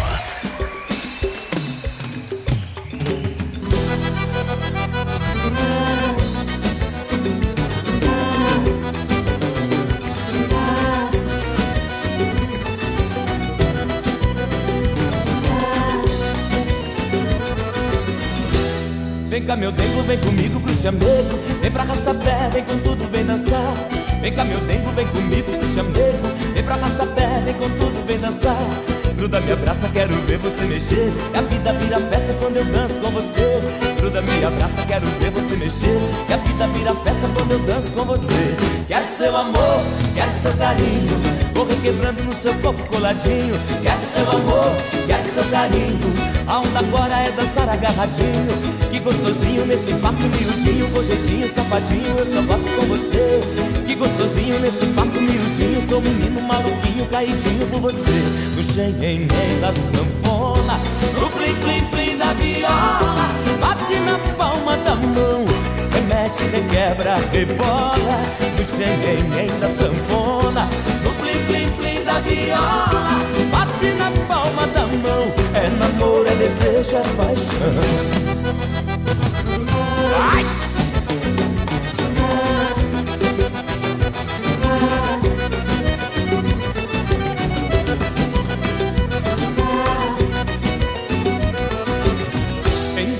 Vem cá, meu dengo, vem comigo pro chamego. Vem pra arrastapé, vem com tudo, vem dançar. Vem cá, meu dengo, vem comigo pro chamego. Vem pra arrastapé, vem com tudo, vem dançar. Gruda, me abraça, quero ver você mexer. E a vida vira festa quando eu danço com você. Gruda, me abraça, quero ver você mexer. E a vida vira festa quando eu danço com você. Quero seu amor, quero seu carinho. Corre quebrando no seu corpo coladinho. Quero seu amor, quero seu carinho. A onda agora é dançar agarradinho. Que gostosinho nesse passo miudinho, com jeitinho safadinho, eu só gosto com você. Que gostosinho nesse passo miudinho, sou menino maluquinho, caidinho por você. No xenhen da sanfona, no plim plim plim da viola, bate na palma da mão, remexe, requebra, rebola. No xenhen da sanfona, no plim plim plim da viola, bate na palma da mão, é namoro, é desejo, é paixão. Ai!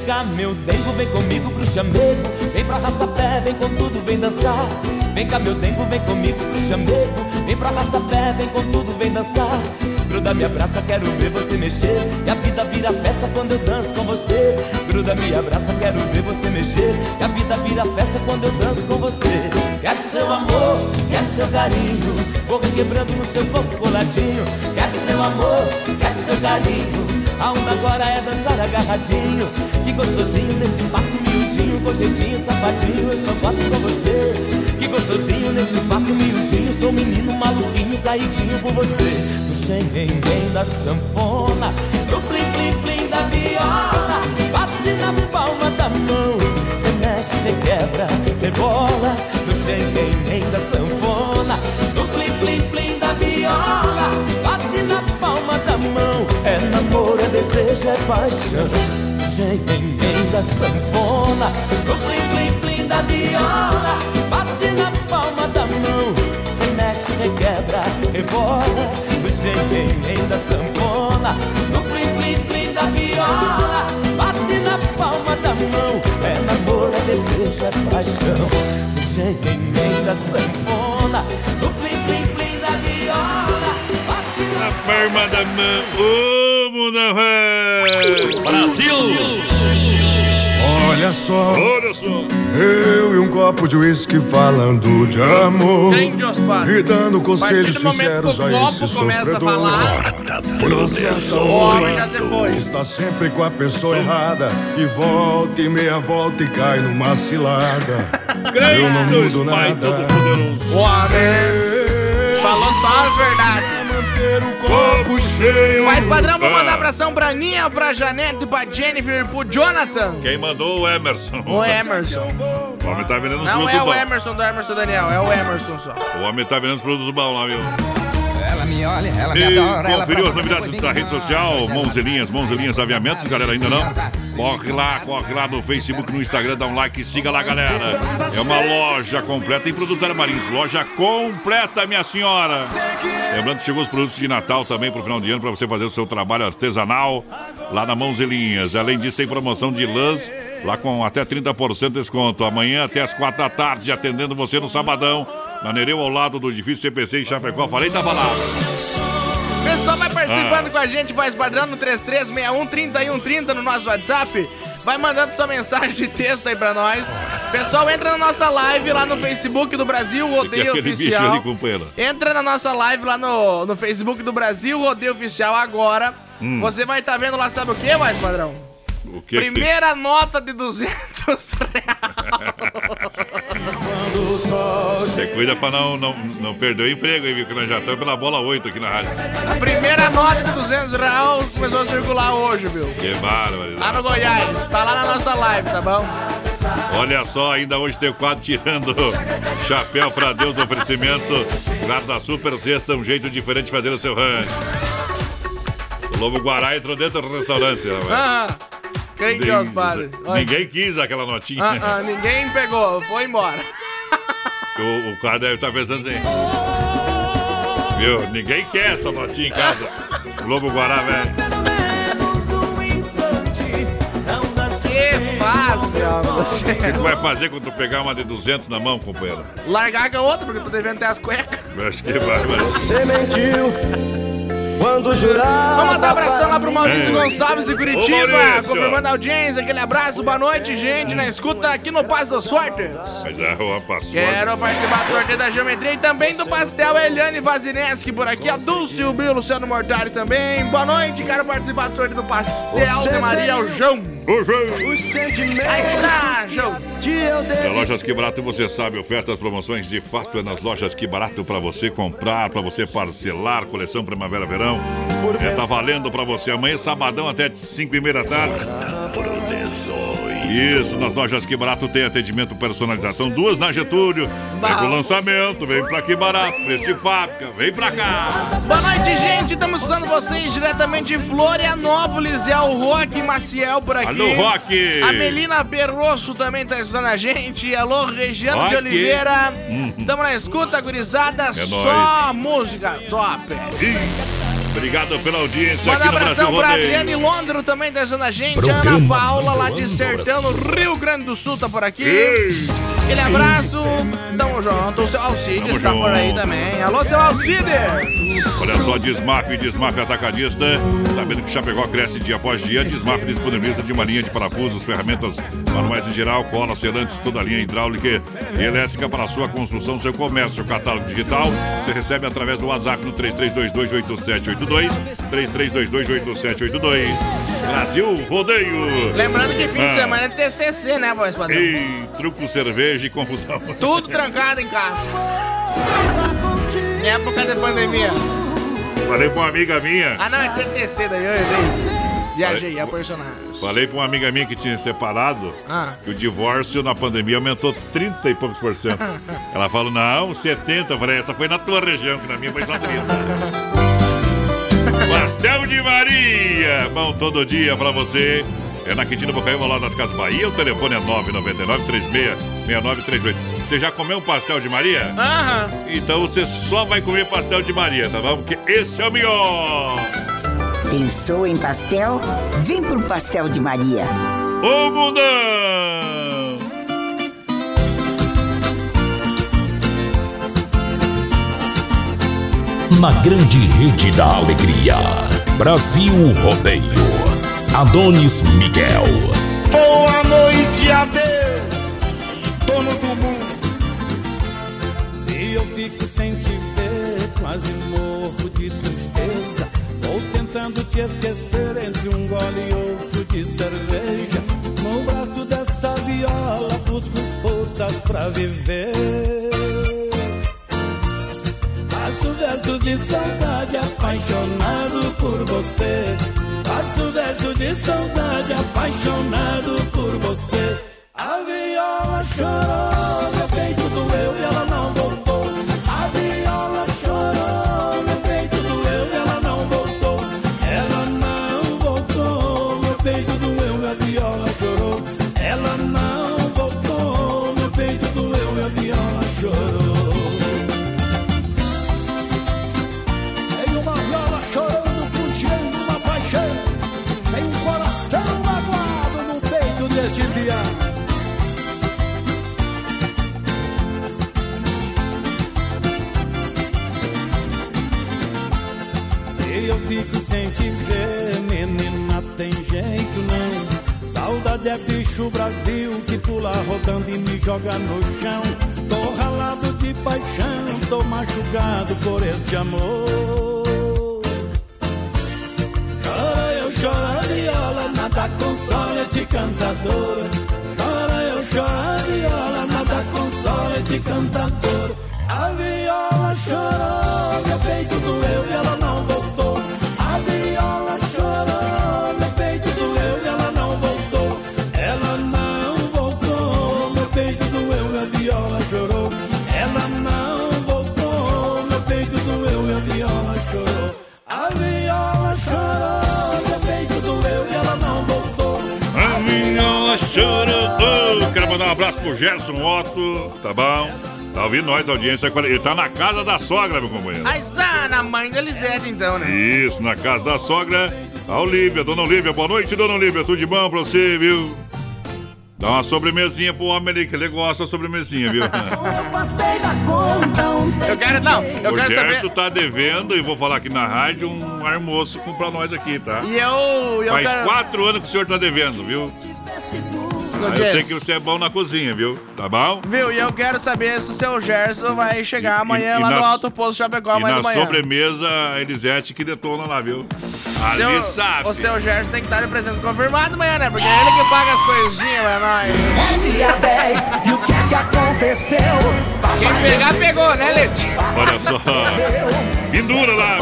cá, meu dengo, vem comigo pro chamego. Vem pra arrasta-pé, vem com tudo, vem dançar. Vem cá, meu dengo, vem comigo pro chamego. Vem pra arrasta-pé, vem com tudo, vem dançar. Gruda, me abraça, quero ver você mexer. E a vida vira festa quando eu danço com você. Gruda, me abraça, quero ver você mexer. E a vida vira festa quando eu danço com você. Quero seu amor, quero seu carinho. Vou requebrando no seu corpo coladinho. Quero seu amor, quero seu carinho. A onda agora é dançar agarradinho. Que gostosinho nesse passo miudinho, com jeitinho safadinho. Eu só gosto com você. Que gostosinho nesse passo miudinho. Sou menino maluquinho, caidinho por você. No xenguém da sanfona, no plim plim plim da viola. Bate na palma da mão, remexe, requebra, rebola. No xenguém da sanfona, no plim plim plim da viola. É paixão. Xenguém da sanfona, no plim plim plim da viola. Bate na palma da mão, remexe, requebra, rebola. No xenguém da sanfona, no plim plim plim da viola. Bate na palma da mão, é namoro, é desejo, é paixão. No xenguém da sanfona, no plim plim plim da viola. Bate na
palma da mão, ô mundo velho! Brasil!
Olha só,
Olha só!
eu e um copo de uísque falando de amor
Grande Osvaldo.
E dando
A
conselhos
partir do momento
sinceros
que o
a
copo
esse
começa a
sofredor
falar-
Homem
já se foi.
Está sempre com a pessoa errada E volta e meia volta e cai numa cilada Eu não mudo nada
Falou só as verdades.
Copo cheio
Mas, padrão, vou
Ah.
mandar abração pra Ninha, pra Janete, pra Jennifer, pro Jonathan.
Quem mandou o Emerson?
O Emerson.
O homem tá vendendo os
Não
produtos
é o
bons.
Emerson do Emerson Daniel, é o Emerson só.
O homem tá vendendo os produtos bons lá, viu?
Me olha, ela me
E
adora, ela
conferiu as novidades da rede social, Mãozelinhas, Mãozelinhas Aviamentos, galera, ainda não? Corre lá, corre lá no Facebook, no Instagram, dá um like e siga lá, galera. É uma loja completa em produtos armarinhos, loja completa, minha senhora. Lembrando que chegou os produtos de Natal também pro final de ano, para você fazer o seu trabalho artesanal lá na Mãozelinhas. Além disso, tem promoção de lãs, lá com até 30% de desconto. Amanhã até as 4 da tarde, atendendo você no sabadão, na Nereu, ao lado do edifício CPC em Chapecó. Falei, tava lá.
Pessoal, vai participando
Ah.
com a gente, vai padrão no 3361-3130 no nosso WhatsApp. Vai mandando sua mensagem de texto aí pra nós. Pessoal, entra na nossa live lá no Facebook do Brasil, Rodeio Oficial.
ali.
Entra na nossa live lá no, no Facebook do Brasil, Rodeio Oficial agora.
Hum.
Você vai estar vendo lá, sabe o que, mais padrão?
O que
Primeira nota de 200
Você cuida pra não, não, não perder o emprego, hein, viu? Que nós já estamos pela bola 8 aqui na rádio.
A primeira nota de 200 reais começou a circular hoje, viu?
Que bárbaro.
Lá no Goiás. Tá lá na nossa live, tá bom?
Olha só, ainda hoje tem o quadro tirando chapéu pra Deus, oferecimento. Claro da Super Sexta, um jeito diferente de fazer o seu rancho. O Lobo Guará entrou dentro do restaurante. rapaz.
Ah, é padres?
Ninguém quis aquela notinha.
Ah, ah, ninguém pegou, foi embora.
O, o cara deve estar pensando assim. Viu? Ninguém quer essa notinha em casa. Lobo Guará, velho.
Que fácil.
O que tu vai fazer quando tu pegar uma de 200 na mão, companheiro?
Largar com a outra, porque eu tô devendo ter as cuecas.
Acho que vai, vai.
Você mentiu quando jurava.
Vamos mandar um abração lá pro Maurício
É.
Gonçalves de Curitiba,
Maurício.
confirmando a audiência, aquele abraço, boa noite, gente, na escuta aqui no Paz dos.
Mas rua passou.
Quero participar do sorteio da geometria e também do pastel Eliane Vazineski por aqui, a Dulce, o Bill, Luciano Mortari também. Boa noite, quero participar do sorteio do pastel de Maria, o João.
O João.
Os sentimentos dei.
Lojas Que Barato você sabe, ofertas, promoções de fato é nas Lojas Que Barato para você comprar, para você parcelar, coleção Primavera-Verão. É, tá valendo para você amanhã, sabadão até 5 e meia da tarde. Isso, nas Lojas Que Barato tem atendimento personalização, duas na Getúlio. É com lançamento, vem pra Que Barato, preço de fábrica, vem pra cá.
Boa noite, gente. Estamos escutando vocês diretamente de Florianópolis. É o Roque Maciel por aqui.
Alô, Roque.
A Melina Perrosso também tá escutando a gente. Alô, Regiano de
Roque.
Oliveira.
Uhum.
Tamo na escuta, gurizada.
É
Só música top.
Obrigado pela audiência
Manda
aqui
abração
Brasil
pra. Adriane Londro também desejando a gente.
Programa
Ana Paula lá de Sertão, no Rio Grande do Sul, tá por aqui.
Ei.
Aquele abraço. Tamo junto. O seu Alcides
Tamo
tá por aí também. Alô, seu Alcides.
Olha só, Desmaf, Desmaf Atacadista. Sabendo que Chapecó cresce dia após dia, Desmaf disponibiliza de uma linha de parafusos, ferramentas manuais em geral, cola, selantes, toda a linha hidráulica e elétrica para a sua construção, seu comércio. Catálogo digital você recebe através do WhatsApp no 33228782, 33228782. Brasil Rodeio.
Lembrando que fim de
Ah.
semana é TCC, né, voz padrão?
Ei, truco, cerveja e confusão.
Tudo trancado em casa. Em época de pandemia.
Falei com uma amiga minha.
Ah, não, é TTC daí, eu errei. Viajei, é personagem.
Falei pra uma amiga minha que tinha separado
Ah.
que o divórcio na pandemia aumentou 30 e poucos por cento. Ela falou, não, 70. Eu falei, essa foi na tua região, que na minha foi só 30. Pastel de Maria, bom todo dia pra você. É na Quintina Bocaiúva, lá das Casas Bahia. O telefone é 999 36 6938. Você já comeu um pastel de Maria?
Aham.
Então você só vai comer pastel de Maria, tá bom? Porque esse é o melhor.
Pensou em pastel? Vem pro Pastel de Maria.
Ô mundão!
Na grande rede da alegria. Brasil Rodeio. Adonis Miguel.
Boa noite a Deus, dono do mundo.
Se eu fico sem te ver, quase morro de tristeza. Vou tentando te esquecer entre um gole e outro de cerveja. No braço dessa viola, busco forças pra viver. Faço versos de saudade, apaixonado por você. Faço verso de saudade, apaixonado por você. A viola chorou, É bicho Brasil que pula rodando e me joga no chão. Tô ralado de paixão, tô machucado por este amor. Chora eu choro a viola, nada consola esse cantador. Chora eu choro a viola, nada consola esse cantador. A viola chorou, meu peito doeu e ela não voltou.
Mandar um abraço pro Gerson Otto, tá bom? Tá ouvindo nós, audiência? Ele tá na casa da sogra, meu companheiro.
Aizá, na mãe da Lisete, então, né?
Isso, na casa da sogra. A Olívia, dona Olívia. Boa noite, dona Olívia. Tudo de bom pra você, viu? Dá uma sobremesinha pro homem ali, que ele gosta da sobremesinha, viu?
Eu quero, não, eu
o
quero
Gerson
saber.
tá devendo, e vou falar aqui na rádio, um almoço pra nós aqui, tá?
E eu. eu
Faz
quero...
quatro anos que o senhor tá devendo, viu? Ah, eu sei que você é bom na cozinha, viu? Tá bom?
Viu? E eu quero saber se o seu Gerson vai chegar amanhã
e
lá no
na-
Alto Posto Chapecó
E
amanhã
na
de manhã.
sobremesa, a Elisete que detona lá, viu? Ali
Seu-
sabe.
O seu Gerson tem que estar de presença confirmada amanhã, né? Porque é ele que paga as coisinhas pra nós.
Dia 10, e o que é que aconteceu?
Quem pegar, pegou, né, Leti?
Olha só. Pendura lá.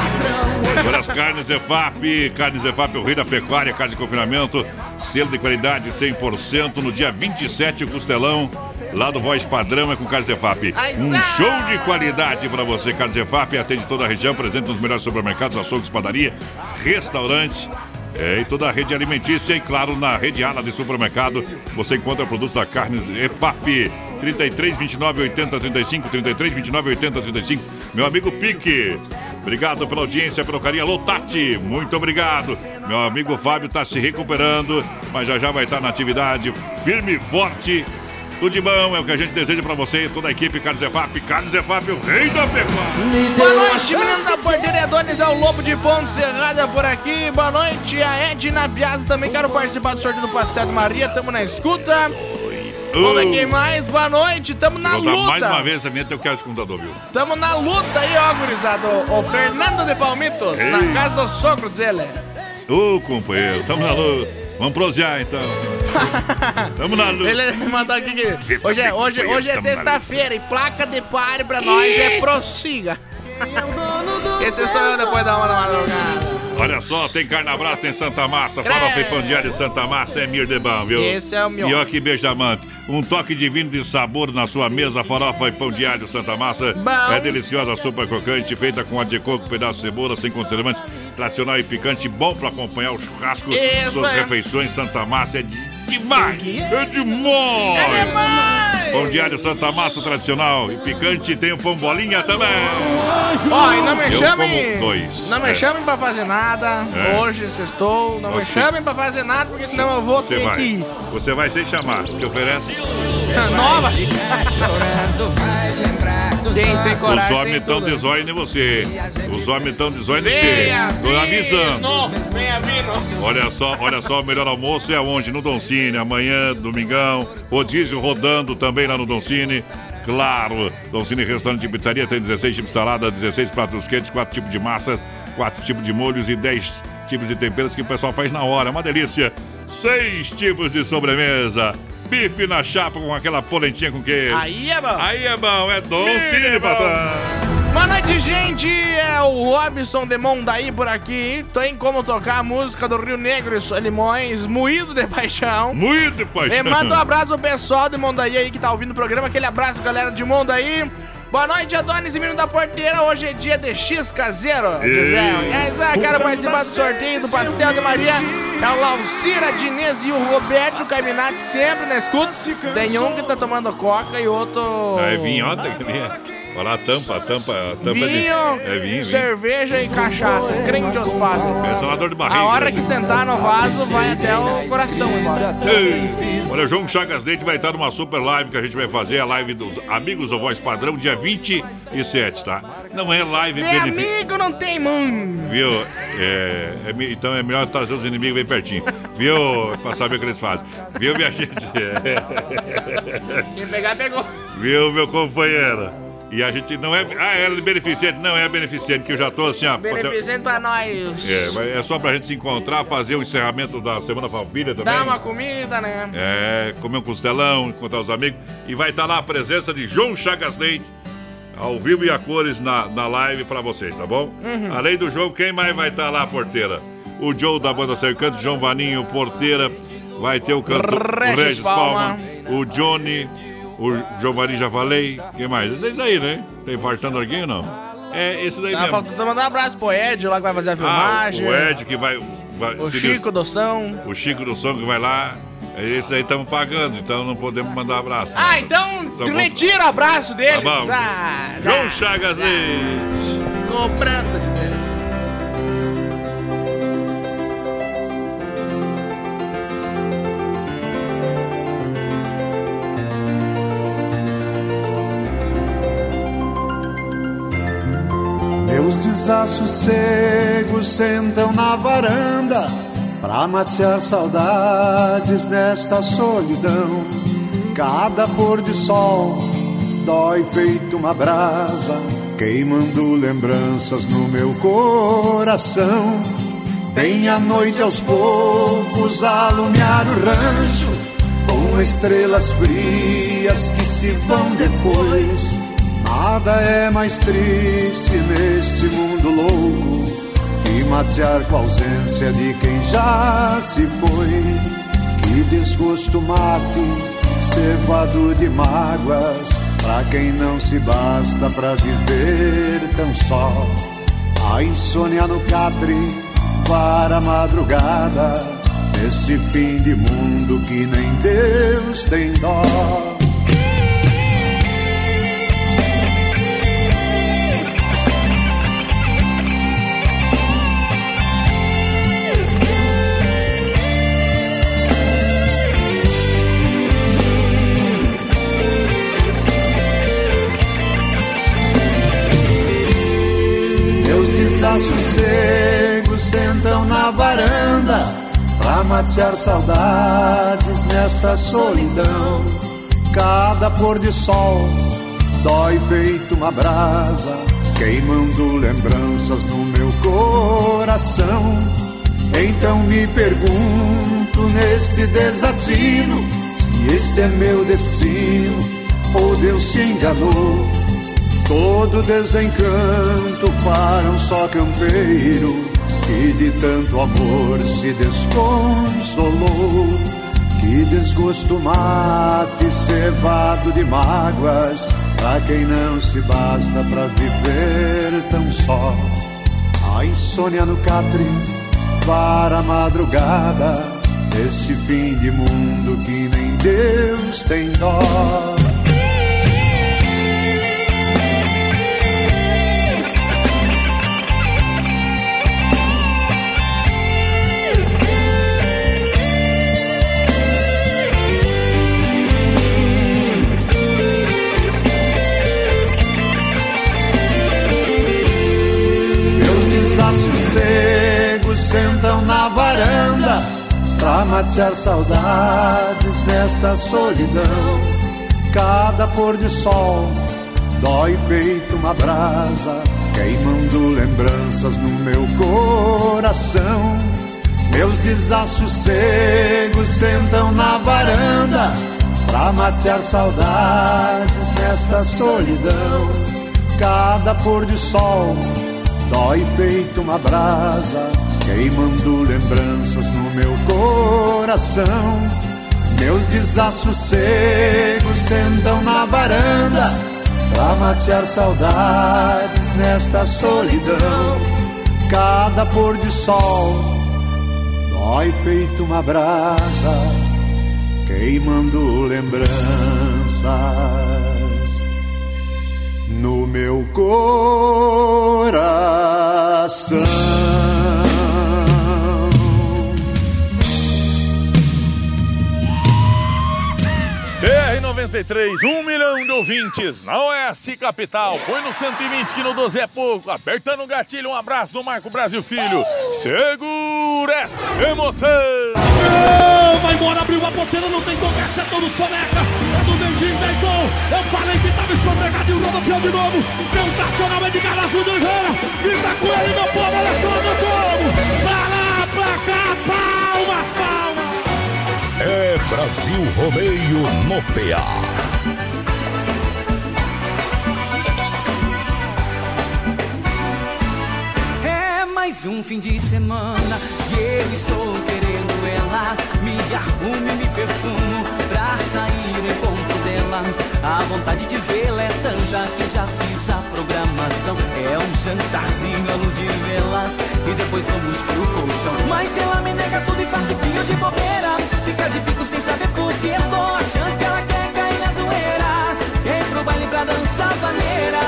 Olha as carnes EFAP. Carnes EFAP, o rei da pecuária, carne de confinamento. Selo de qualidade 100%. No dia 27, o costelão. Lá do Voz Padrão é com Carnes EFAP. Um show de qualidade para você. Carnes EFAP atende toda a região, presente nos melhores supermercados, açougues, padaria, restaurante. É, e toda a rede alimentícia e, claro, na rede ala de supermercado, você encontra produtos da Carnes EFAP. 33 29 80 35, 33 29 80 35. Meu amigo Pique. Obrigado pela audiência, pelo carinho. Alô, Tati, muito obrigado. Meu amigo Fábio está se recuperando, mas já já vai estar na atividade firme e forte. Tudo de bom, é o que a gente deseja pra você, toda a equipe Carlos Efap. Carlos Efap, o rei da pecuária.
Boa noite, menino da porteira Adonis, é o Lobo de Ponto Cerrada por aqui. Boa noite, a Edna Bias também quero participar do sorteio do Pastel de Maria, tamo na escuta. Ver quem mais, boa noite, tamo na luta.
mais uma vez a minha, eu quero esse computador, viu?
Tamo na luta aí, ó, gurizada. O o Fernando de Palmitos,
Ei.
na casa do sogro dele.
Ô, companheiro, tamo na luta. Vamos prosear, então. Tamo na luta.
Ele me mandou aqui que hoje é, hoje, hoje é sexta-feira e placa de pare pra nós é prossiga. Esse sou eu depois da uma da madrugada.
Olha só, tem carnaval, tem Santa Massa, farofa e pão diário de Santa Massa é mir de bom, viu?
Esse é o meu.
E que beijamante. Um toque divino de sabor na sua mesa, farofa e pão diário Santa Massa.
Bom.
É deliciosa sopa crocante, feita com a de coco, pedaço de cebola, sem conservantes, tradicional e picante, bom para acompanhar o churrasco.
Isso
Suas
é.
refeições Santa Massa é de demais! É demais!
É demais!
Pão diário Santa Massa tradicional e picante, tem o pão bolinha também.
Ó, e não me
Eu
chamem.
como dois.
Não me
É.
chamem pra fazer nada.
É.
Hoje sextou. Não me
Você-
chamem pra fazer nada, porque senão eu vou
Você
ter
vai.
que ir.
Você vai sem chamar. Se oferece.
Nova! Quem tem
Os
coragem tem
homens estão
tudo.
de zóio em você. Os homens estão de zóio em você. Tô avisando. Olha só, olha só, o melhor almoço é onde? No Doncini, amanhã, domingão. Rodízio rodando também lá no Doncini. Claro, Doncini Restaurante e Pizzaria tem 16 tipos de salada, 16 pratos quentes, 4 tipos de massas, 4 tipos de molhos e 10 tipos de temperos que o pessoal faz na hora. Uma delícia. Seis tipos de sobremesa. Bife na chapa com aquela polentinha com queijo.
Aí é bom.
Aí é bom, é Doncini, patrão.
Boa noite, gente! É o Robson de Mondaí por aqui. Tem como tocar a música do Rio Negro e Solimões, Moído de Paixão.
Moído de paixão.
E manda um abraço pro pessoal de Mondaí aí que tá ouvindo o programa. Aquele abraço, galera de Mondaí. Boa noite, Adonis e Menino da Porteira. Hoje é dia de X caseiro. É isso aí, quero participar do sorteio do Pastel de Maria. É o Laucira, Diniz e o Roberto Carminati sempre na escuta. Tem um que tá tomando coca e outro...
É vinho ontem, que nem- Olha lá a tampa, a tampa, a tampa
Vinho,
de. É vinho, vinho.
cerveja e cachaça, crente aos padres.
É salador de barriga.
A hora
né?
que sentar no vaso vai até o coração embora.
Olha, o João Chagas Leite vai estar numa super live que a gente vai fazer, a live dos Amigos do Voz Padrão, dia 27, tá? Não é live
Tem
benefício.
amigo, não tem mundo.
Viu? É, é então é melhor trazer os inimigos bem pertinho. Viu? Pra saber o que eles fazem. Viu, minha gente?
Quem pegar, pegou.
Viu, meu companheiro? E a gente não é. Ah, é beneficente? Não é beneficente, que eu já tô assim, ó.
Beneficente pra nós.
É, mas é só pra gente se encontrar, fazer o encerramento da Semana Farroupilha também.
Dá uma comida, né?
É, comer um costelão, encontrar os amigos. E vai estar lá a presença de João Chagas Leite, ao vivo e a cores na, na live pra vocês, tá bom?
Uhum.
Além do João, quem mais vai estar lá, porteira? O Joe da banda Cercantes, João Vaninho, porteira. Vai ter o cantor
Regis
Regis Palma,
Palma.
o Johnny, o Giovanni já falei. Quem mais? Esses aí, né? Tem fartando alguém ou não? É, esses aí
Tá
mesmo.
faltando mandar um abraço pro Ed lá que vai fazer a
Ah,
filmagem.
o Ed que vai. vai
O Chico Doção.
o Chico do Som que vai lá. Esse aí estamos pagando, então não podemos mandar abraço.
Ah, então
Só
retira o abraço deles.
Tá bom.
Ah,
João
tá.
Chagas Leite.
Cobrando, dizendo.
Meus desassossegos sentam na varanda pra matear saudades nesta solidão. Cada pôr de sol dói feito uma brasa, queimando lembranças no meu coração. Vem a noite aos poucos alumiar o rancho com estrelas frias que se vão depois. Nada é mais triste neste mundo louco que matear com a ausência de quem já se foi. Que desgosto mate, cevado de mágoas, pra quem não se basta pra viver tão só. A insônia no catre para a madrugada, nesse fim de mundo que nem Deus tem dó. Matear saudades nesta solidão. Cada pôr de sol dói feito uma brasa, queimando lembranças no meu coração. Então me pergunto neste desatino se este é meu destino ou Deus se enganou. Todo desencanto para um só campeiro que de tanto amor se desconsolou. Que desgosto mate cevado de mágoas. Pra quem não se basta pra viver tão só. A insônia no catre para a madrugada. Esse fim de mundo que nem Deus tem dó Pra matear saudades nesta solidão Cada pôr de sol dói feito uma brasa Queimando lembranças no meu coração. Meus desassossegos sentam na varanda Pra matear saudades nesta solidão. Cada pôr de sol dói feito uma brasa, queimando lembranças no meu coração. Meus desassossegos sentam na varanda, pra matear saudades nesta solidão. Cada pôr de sol dói feito uma brasa, queimando lembranças no meu coração.
BR-93, um milhão de ouvintes na Oeste Capital. Põe no 120 que no 12 é pouco. Apertando o gatilho, um abraço do Marco Brasil Filho. Segura essa emoção!
Não, vai embora, abriu a porteira, não tem gol, acertou no soneca. É do Mendinho, tem gol. Eu falei que tava escorregado e o rodopião de novo. Sensacional, Edgar Azul do Rivera. Grita com ele, meu povo, olha só, meu povo. Pra lá, pra cá, palmas, palmas.
É Brasil Rodeio no PA.
É mais um fim de semana e eu estou querendo ela. Me arrume, me perfumo pra sair no encontro dela. A vontade de vê-la é tanta que já fiz a programação. É um jantarzinho à luz de velas e depois vamos pro colchão. Mas ela me nega tudo e faz tipinho de bobeira. Fica de pico sem saber por que eu tô achando que ela quer cair na zoeira. Quer pro baile pra dançar vaneira.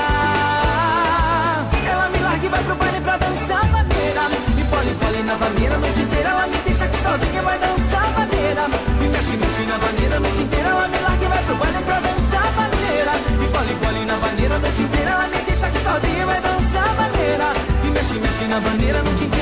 Ela me larga e vai pro baile pra dançar vaneira. Me pole, pole na vaneira a noite inteira. Ela me deixa aqui sozinha, vai dançar vaneira. Me mexe, mexe na vaneira a noite inteira. Ela me larga e vai pro baile pra dançar vaneira. Me pole, pole na vaneira a noite inteira. Ela me deixa aqui sozinha, vai dançar vaneira. Me mexe, mexe na vaneira a noite inteira.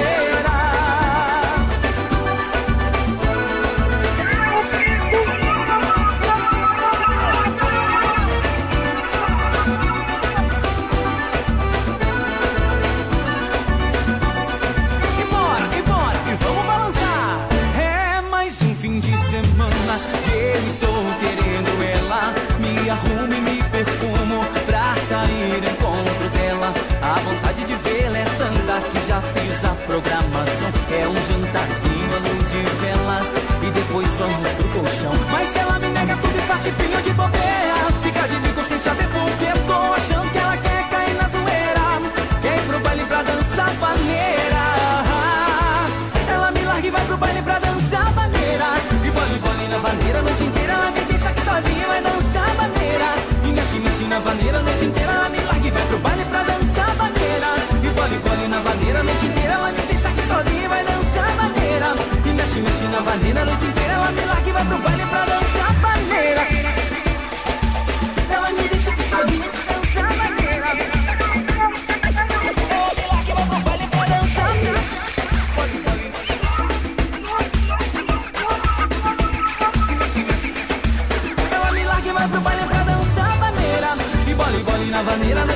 Tipinho de bobeira, fica de bico sem saber por que tô achando que ela quer cair na zoeira. Quer ir pro baile pra dançar vaneira. Ela me larga e vai pro baile pra dançar vaneira. E bole, bole na vaneira a noite inteira. Ela me deixa aqui sozinha, vai dançar vaneira. E mexe, mexe na vaneira a noite inteira. Ela me larga e vai pro baile pra dançar vaneira. E bole, bole na vaneira a noite inteira. Ela me deixa aqui sozinha, vai dançar vaneira. E mexe, mexe na vaneira a noite inteira. Ela me larga e vai pro baile pra dançar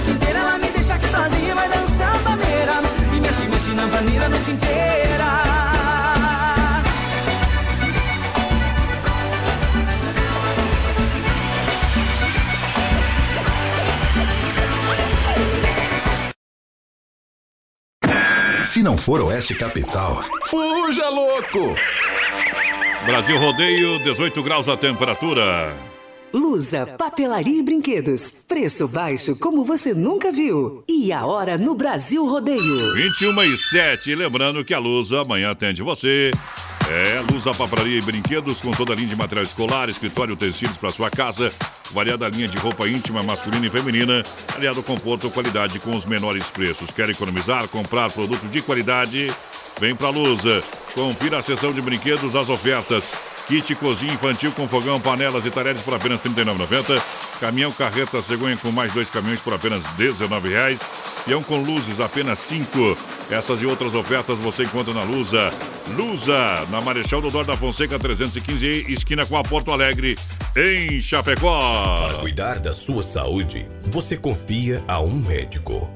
noite inteira. Ela me deixa aqui sozinha, vai dançar vaneira. E mexe, mexe na vaneira a noite inteira.
Se não for Oeste Capital, fuja louco!
Brasil Rodeio, 18 graus a temperatura.
Lusa, papelaria e brinquedos. Preço baixo como você nunca viu. E a hora no Brasil Rodeio.
21 e 7. Lembrando que a Lusa amanhã atende você. É, Lusa Papelaria e Brinquedos com toda a linha de material escolar, escritório, tecidos para sua casa, variada linha de roupa íntima, masculina e feminina, aliado conforto, qualidade com os menores preços. Quer economizar, comprar produto de qualidade? Vem pra Lusa. Confira a seção de brinquedos, as ofertas. Kit cozinha infantil com fogão, panelas e talheres por apenas R$ 39,90. Caminhão carreta cegonha com mais dois caminhões por apenas R$ 19,00. Peão com luzes, apenas 5. Essas e outras ofertas você encontra na Lusa. Lusa, na Marechal Dodor da Fonseca 315, esquina com a Porto Alegre, em Chapecó.
Para cuidar da sua saúde, você confia a um médico.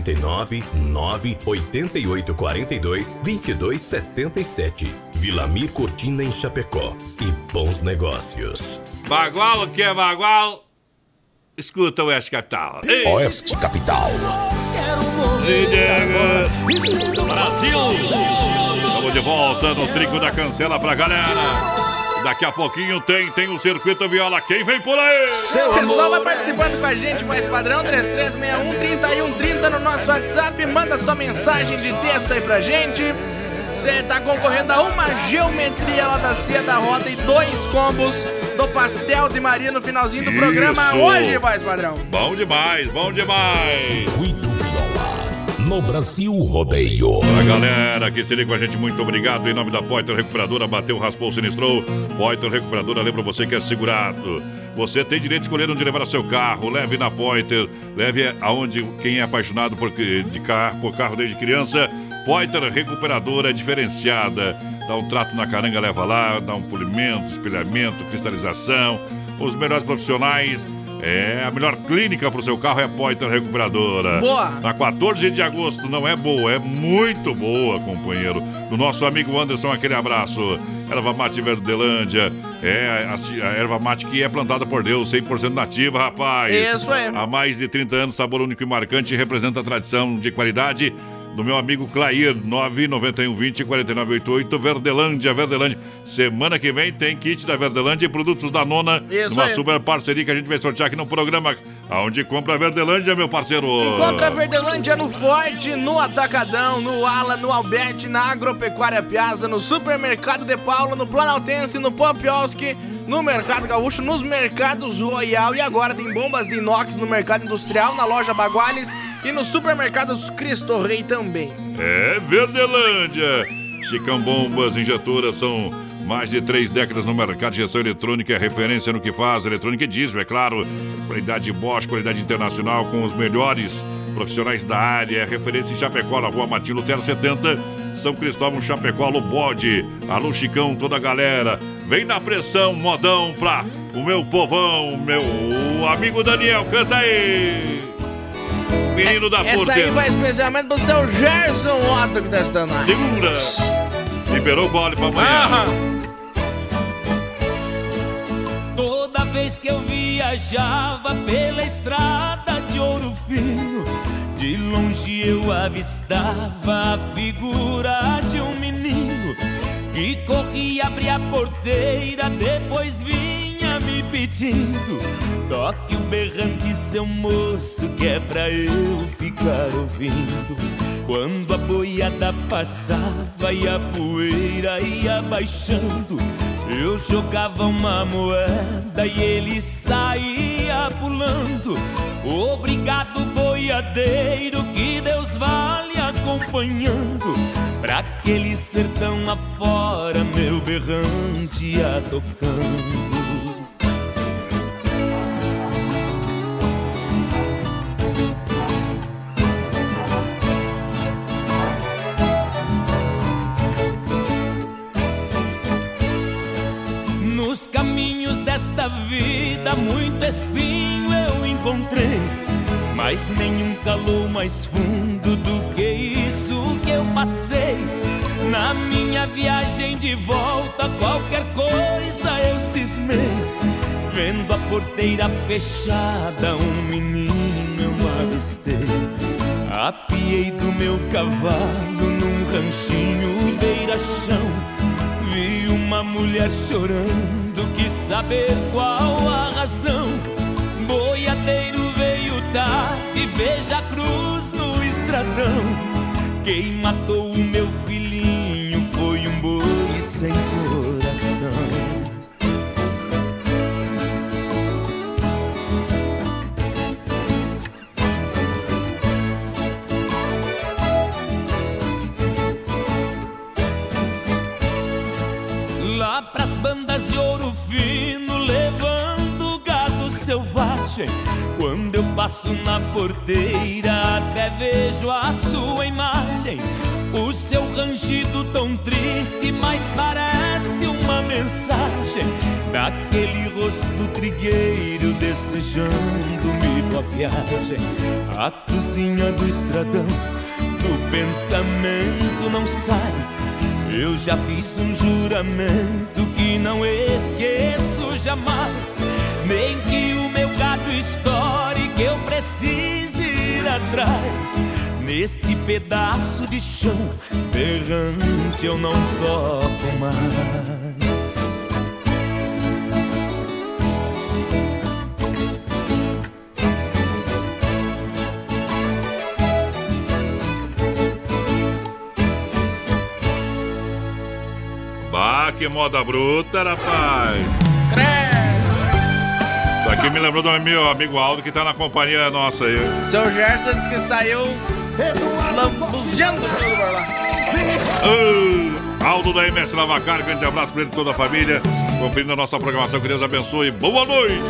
49 9 88 42 22 77. Vilamir Cortina em Chapecó. E bons negócios.
Bagual, o que é bagual? Escuta Oeste Capital. Ei.
Oeste Capital.
Brasil! Estamos de volta no Trigo da Cancela pra galera. Daqui a pouquinho tem, tem o Circuito Viola. Quem vem por aí?
O pessoal vai participando com a gente, mais padrão 3361-3130 no nosso WhatsApp. Manda sua mensagem de texto aí pra gente. Você tá concorrendo a uma geometria lá da Cia da Roda e dois combos do Pastel de Maria no finalzinho do programa
Isso.
hoje, mais padrão.
Bom demais, bom demais.
Circuito. No Brasil Rodeio.
A galera que se liga com a gente, muito obrigado. Em nome da Poiter Recuperadora, bateu, raspou, sinistrou. Poiter Recuperadora, lembra você que é segurado. Você tem direito de escolher onde levar o seu carro. Leve na Poiter, leve aonde quem é apaixonado por, de carro, por carro desde criança. Poiter Recuperadora é diferenciada. Dá um trato na caranga, leva lá, dá um polimento, espelhamento, cristalização. Os melhores profissionais. É, a melhor clínica para o seu carro é a Poiter Recuperadora.
Boa.
Na 14 de agosto, não é boa, é muito boa, companheiro. Do nosso amigo Anderson, aquele abraço. Erva mate Verdelândia, é a, a erva mate que é plantada por Deus, 100% nativa, rapaz.
Isso aí.
Há mais de 30 anos, sabor único e marcante, representa a tradição de qualidade do meu amigo Clair, 99120 4988, Verdelândia, Verdelândia. Semana que vem tem kit da Verdelândia e produtos da Nona,
Isso
uma
aí.
super parceria que a gente vai sortear aqui no programa. Aonde compra a Verdelândia, meu parceiro?
Encontra a Verdelândia no Forte, no Atacadão, no Ala, no Alberti, na Agropecuária Piazza, no Supermercado de Paula, no Planaltense, no Popioski, no Mercado Gaúcho, nos Mercados Royal e agora tem bombas de inox no Mercado Industrial, na loja Baguales e nos Supermercados Cristo Rei também.
É Verdelândia. Chicão Bombas Injetoras são mais de três décadas no mercado de gestão eletrônica, é referência no que faz, eletrônica e diesel, é claro. Qualidade Bosch, qualidade internacional com os melhores profissionais da área, é referência em Chapecó, na rua Matilho Terra 70, São Cristóvão, Chapecó, Alô Bode, Alô Chicão, toda a galera. Vem na pressão, modão pra o meu povão, meu amigo Daniel, canta aí. Menino da
Essa aí
Porteira.
vai especialmente pro seu Gerson Otto que tá estando aí.
Segura! Liberou o gole pra amanhã.
Toda vez que eu viajava pela estrada de ouro fino, de longe eu avistava a figura de um menino que corria, abria a porteira, depois vinha me pedindo: toque o berrante, seu moço, que é pra eu ficar ouvindo. Quando a boiada passava e a poeira ia baixando, Eu jogava uma moeda e ele saía pulando. Obrigado, boiadeiro, que Deus vale acompanhando. Pra aquele sertão afora, meu berrante ia tocando. Vida, muito espinho eu encontrei. Mas nenhum calou mais fundo do que isso que eu passei. Na minha viagem de volta, qualquer coisa eu cismei. Vendo a porteira fechada, um menino eu avistei. Apiei do meu cavalo num ranchinho beira-chão. Vi uma mulher chorando, quis saber qual a razão. Boiadeiro veio tarde, veja a cruz no estradão. Quem matou o meu filhinho foi um boi sem coração. Selvagem. Quando eu passo na porteira, até vejo a sua imagem. O seu rangido tão triste, mas parece uma mensagem daquele rosto trigueiro desejando-me boa viagem. A cozinha do estradão, do pensamento não sai. Eu já fiz um juramento que não esqueço jamais. Nem que estoure, que eu precise ir atrás. Neste pedaço de chão, berrante eu não toco mais.
Bah, que moda bruta, rapaz. Aqui me lembrou do meu amigo Aldo que tá na companhia nossa aí.
Seu Gerson disse que saiu lambuzando pelo lá.
Ah, Aldo da MS Lavacar, grande abraço pra ele e toda a família. Conferindo a nossa programação, que Deus abençoe. Boa noite.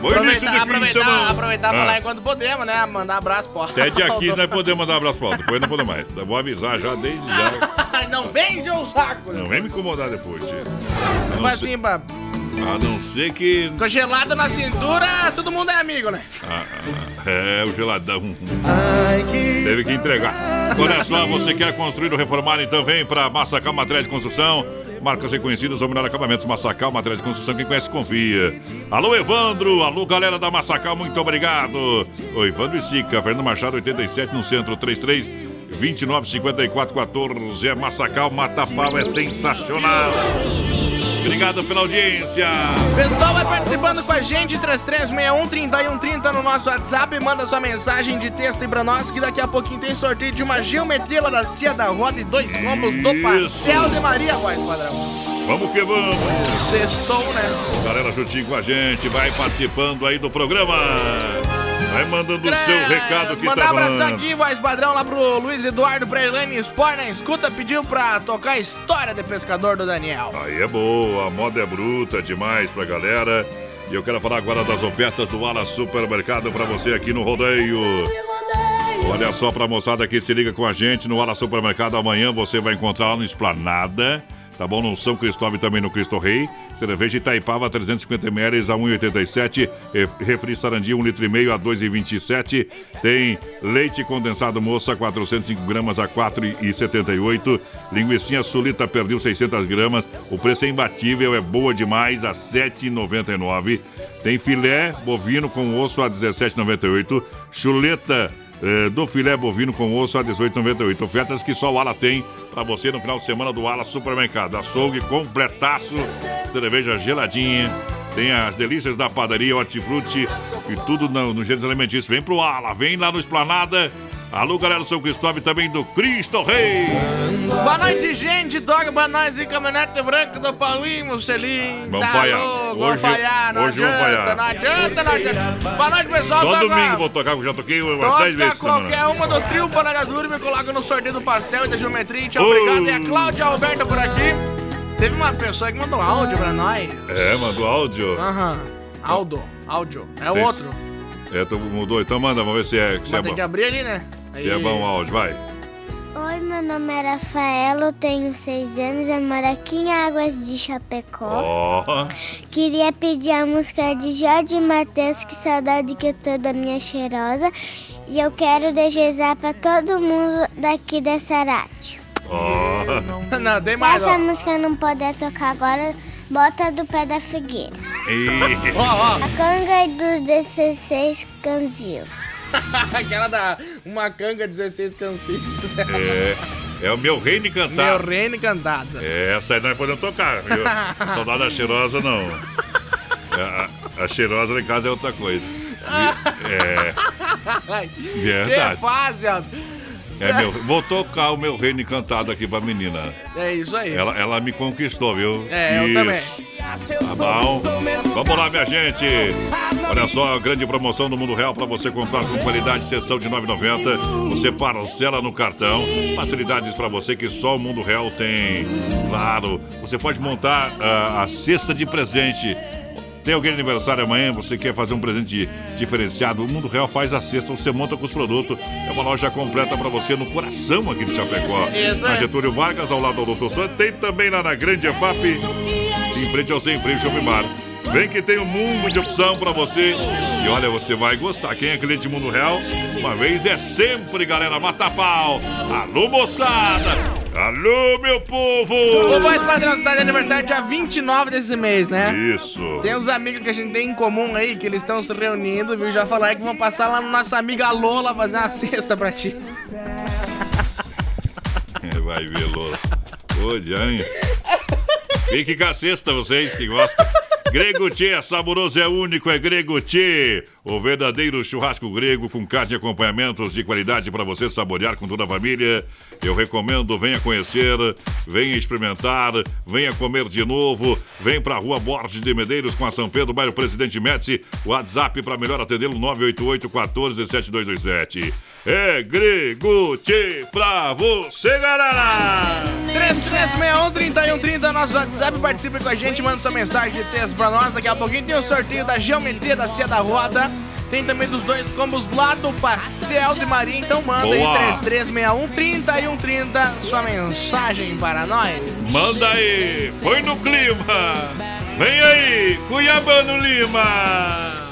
Bom
aproveitar,
semana.
aproveitar
Ah.
pra falar enquanto podemos, né? Mandar abraço, pô.
Até dia 15 nós podemos mandar abraço pra Aldo, depois não podemos mais. Vou avisar já desde já.
Não vem encher o saco?
Não vem me incomodar depois, tia. Ser,
assim.
A não ser que.
com gelado na cintura, todo mundo é amigo, né?
Ah, ah, é, o geladão. Teve que entregar. Olha só, você quer construir ou reformar, então vem para Massacal Materiais de Construção. Marcas reconhecidas, ou melhor acabamentos, Massacal Materiais de Construção. Quem conhece, confia. Alô, Evandro. Alô, galera da Massacal, muito obrigado. O Evandro e Sica, Fernando Machado, 87, no centro, 33 29 54 14. É Massacal, Mata Pau, é sensacional. Obrigado pela audiência.
Pessoal vai participando com a gente, 3361-3130 no nosso WhatsApp. Manda sua mensagem de texto aí pra nós, que daqui a pouquinho tem sorteio de uma geometria da Cia da Roda e dois combos do Pastel de Maria, voz padrão.
Vamos que vamos.
Sextou, né?
Galera juntinho com a gente, vai participando aí do programa. Vai mandando o seu recado que
Mandar
tá
um
falando.
aqui, voz padrão, lá pro Luiz Eduardo, pra Elaine Sport na escuta, pediu pra tocar a história de pescador do Daniel.
Aí é boa, a moda é bruta demais pra galera. E eu quero falar agora das ofertas do Ala Supermercado pra você aqui no Rodeio. Olha só pra moçada que se liga com a gente no Ala Supermercado. Amanhã você vai encontrar lá no Esplanada. Tá bom? No São Cristóvão e também no Cristo Rei. Cerveja Itaipava 350 ml a 1,87. Re- Refri Sarandi 1 litro a 2,27. Tem leite condensado moça 405 gramas a 4,78. Linguiça sulita perdeu 600 gramas. O preço é imbatível, é boa demais a 7,99. Tem filé bovino com osso a 17,98. Chuleta eh, do filé bovino com osso a 18,98. Ofertas que só o Ala tem para você no final de semana do Ala Supermercado. Açougue completaço, cerveja geladinha. Tem as delícias da padaria, hortifruti e tudo no, no alimentícios. Vem pro Ala, vem lá no Esplanada Alô, galera do São Cristóvão e também do Cristo Rei.
Boa noite, gente. Pra nós e caminhonete branca do Paulinho Mussolini.
Vamos
tá
falhar.
louco,
Hoje-
vamos falhar. Não
hoje vamos
adianta,
falhar.
não adianta, não adianta. Boa noite, pessoal.
Só domingo vou tocar, que já toquei umas 10 vezes essa semana.
qualquer uma do trio Paragadura e me coloca no sorteio do pastel e da geometria. Tchau,
Oh.
obrigado. E a Cláudia Alberta por aqui. Teve uma pessoa que mandou áudio pra nós.
É, mandou áudio.
Aham. Aldo, áudio. É o outro.
É, tu mudou, então manda, vamos ver se é, se é
Mas tem
bom.
que abrir ali, né?
Se é bom o áudio, vai.
Oi, meu nome é Rafaela, eu tenho seis anos, eu moro aqui em Águas de Chapecó.
Ó.
Queria pedir a música de Jorge Matheus, que saudade que eu tô da minha cheirosa. E eu quero desejar pra todo mundo daqui dessa rádio.
Ó.
Não, tem
Se
mais,
essa
ó.
música não puder tocar agora, bota do pé da figueira.
Ih.
A canga dos 16 canzil.
Aquela da uma canga 16 cansis.
É, é o meu reino
Meu
cantar.
reino cantado.
É, essa aí nós podemos tocar, viu? Saudade da cheirosa, não. É, A, a cheirosa lá em casa é outra coisa. É, Verdade.
Que fase, ó.
É meu, vou tocar o meu reino encantado aqui pra menina.
É isso aí.
Ela, ela me conquistou, viu?
É, eu
Isso.
também.
Tá bom? Vamos lá, minha gente. Olha só a grande promoção do Mundo Real para você comprar com qualidade, sessão de 9,90. Você parcela no cartão. Facilidades para você que só o Mundo Real tem. Claro, você pode montar ah, a cesta de presente. Tem alguém de aniversário amanhã, você quer fazer um presente diferenciado? O Mundo Real faz a cesta, você monta com os produtos. É uma loja completa para você no coração aqui de Chapecó.
Isso
Na. Getúlio Vargas, ao lado do Doutor Santos. Tem também lá na Grande EFAP, em frente ao Sem Freio Shopping Bar. Vem que tem um mundo de opção pra você. E olha, você vai gostar. Quem é cliente Mundo Real, uma vez é sempre, galera, mata pau. Alô, moçada! Alô, meu povo!
O Voz Padrão está de aniversário dia 29 desse mês, né?
Isso.
Tem uns amigos que a gente tem em comum aí, que eles estão se reunindo, viu? Já falaram que vão passar lá na nossa amiga Lola fazer uma cesta pra ti.
Vai ver, Lola. Ô, Jane. Fique com a cesta, vocês que gostam. Grego Tchê é saboroso, é único, é Grego Tchê. O verdadeiro churrasco grego com carne e acompanhamentos de qualidade para você saborear com toda a família. Eu recomendo, venha conhecer, venha experimentar, venha comer de novo. Vem pra rua Borges de Medeiros com a São Pedro, bairro Presidente Médici. WhatsApp para melhor atendê-lo 988 14 7227. É Grego Tchê pra você, galera!
3361-3130, nosso WhatsApp, participe com a gente, manda sua mensagem de texto pra nós. Daqui a pouquinho tem o sorteio da geometria da Cia da Roda. Tem também dos dois combos lá do Pastel de Maria. Então manda
Boa.
aí 3361-3130 sua mensagem para nós.
Manda aí, põe no clima. Vem aí, Cuiabano Lima.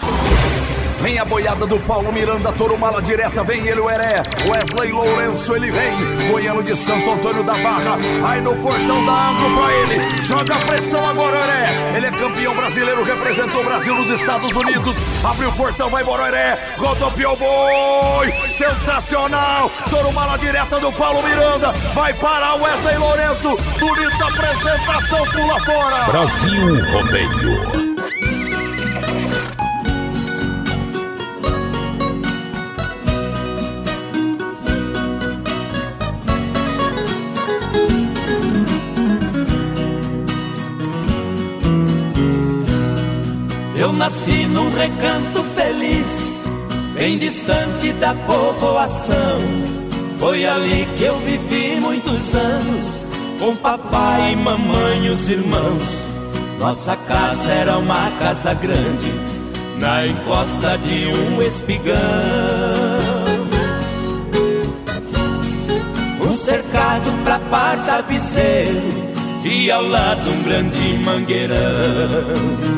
Vem a boiada do Paulo Miranda, Toro Mala Direta, vem ele o Heré, Wesley Lourenço, ele vem, Goiano de Santo Antônio da Barra, aí no portão da Anglo pra ele, joga a pressão agora, Heré, ele é campeão brasileiro, representou o Brasil nos Estados Unidos, abriu o portão, vai embora, Heré, rodopiou boi, sensacional, Toro Mala Direta do Paulo Miranda, vai parar o Wesley Lourenço, bonita apresentação, pula fora.
Brasil Rodeio.
Eu nasci num recanto feliz, bem distante da povoação. Foi ali que eu vivi muitos anos, com papai, mamãe e os irmãos. Nossa casa era uma casa grande, na encosta de um espigão. Um cercado pra par tapeceiro, e ao lado um grande mangueirão.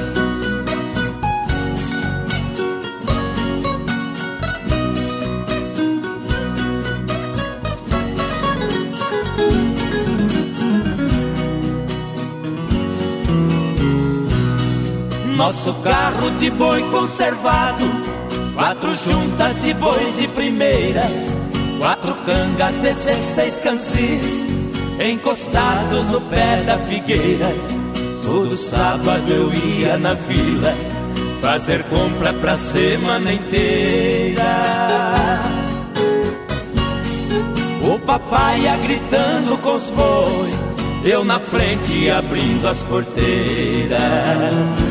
Nosso carro de boi conservado, quatro juntas de bois de primeira, quatro cangas, 16 cansis, encostados no pé da figueira. Todo sábado eu ia na vila fazer compra pra semana inteira. O papai ia gritando com os bois, eu na frente abrindo as porteiras.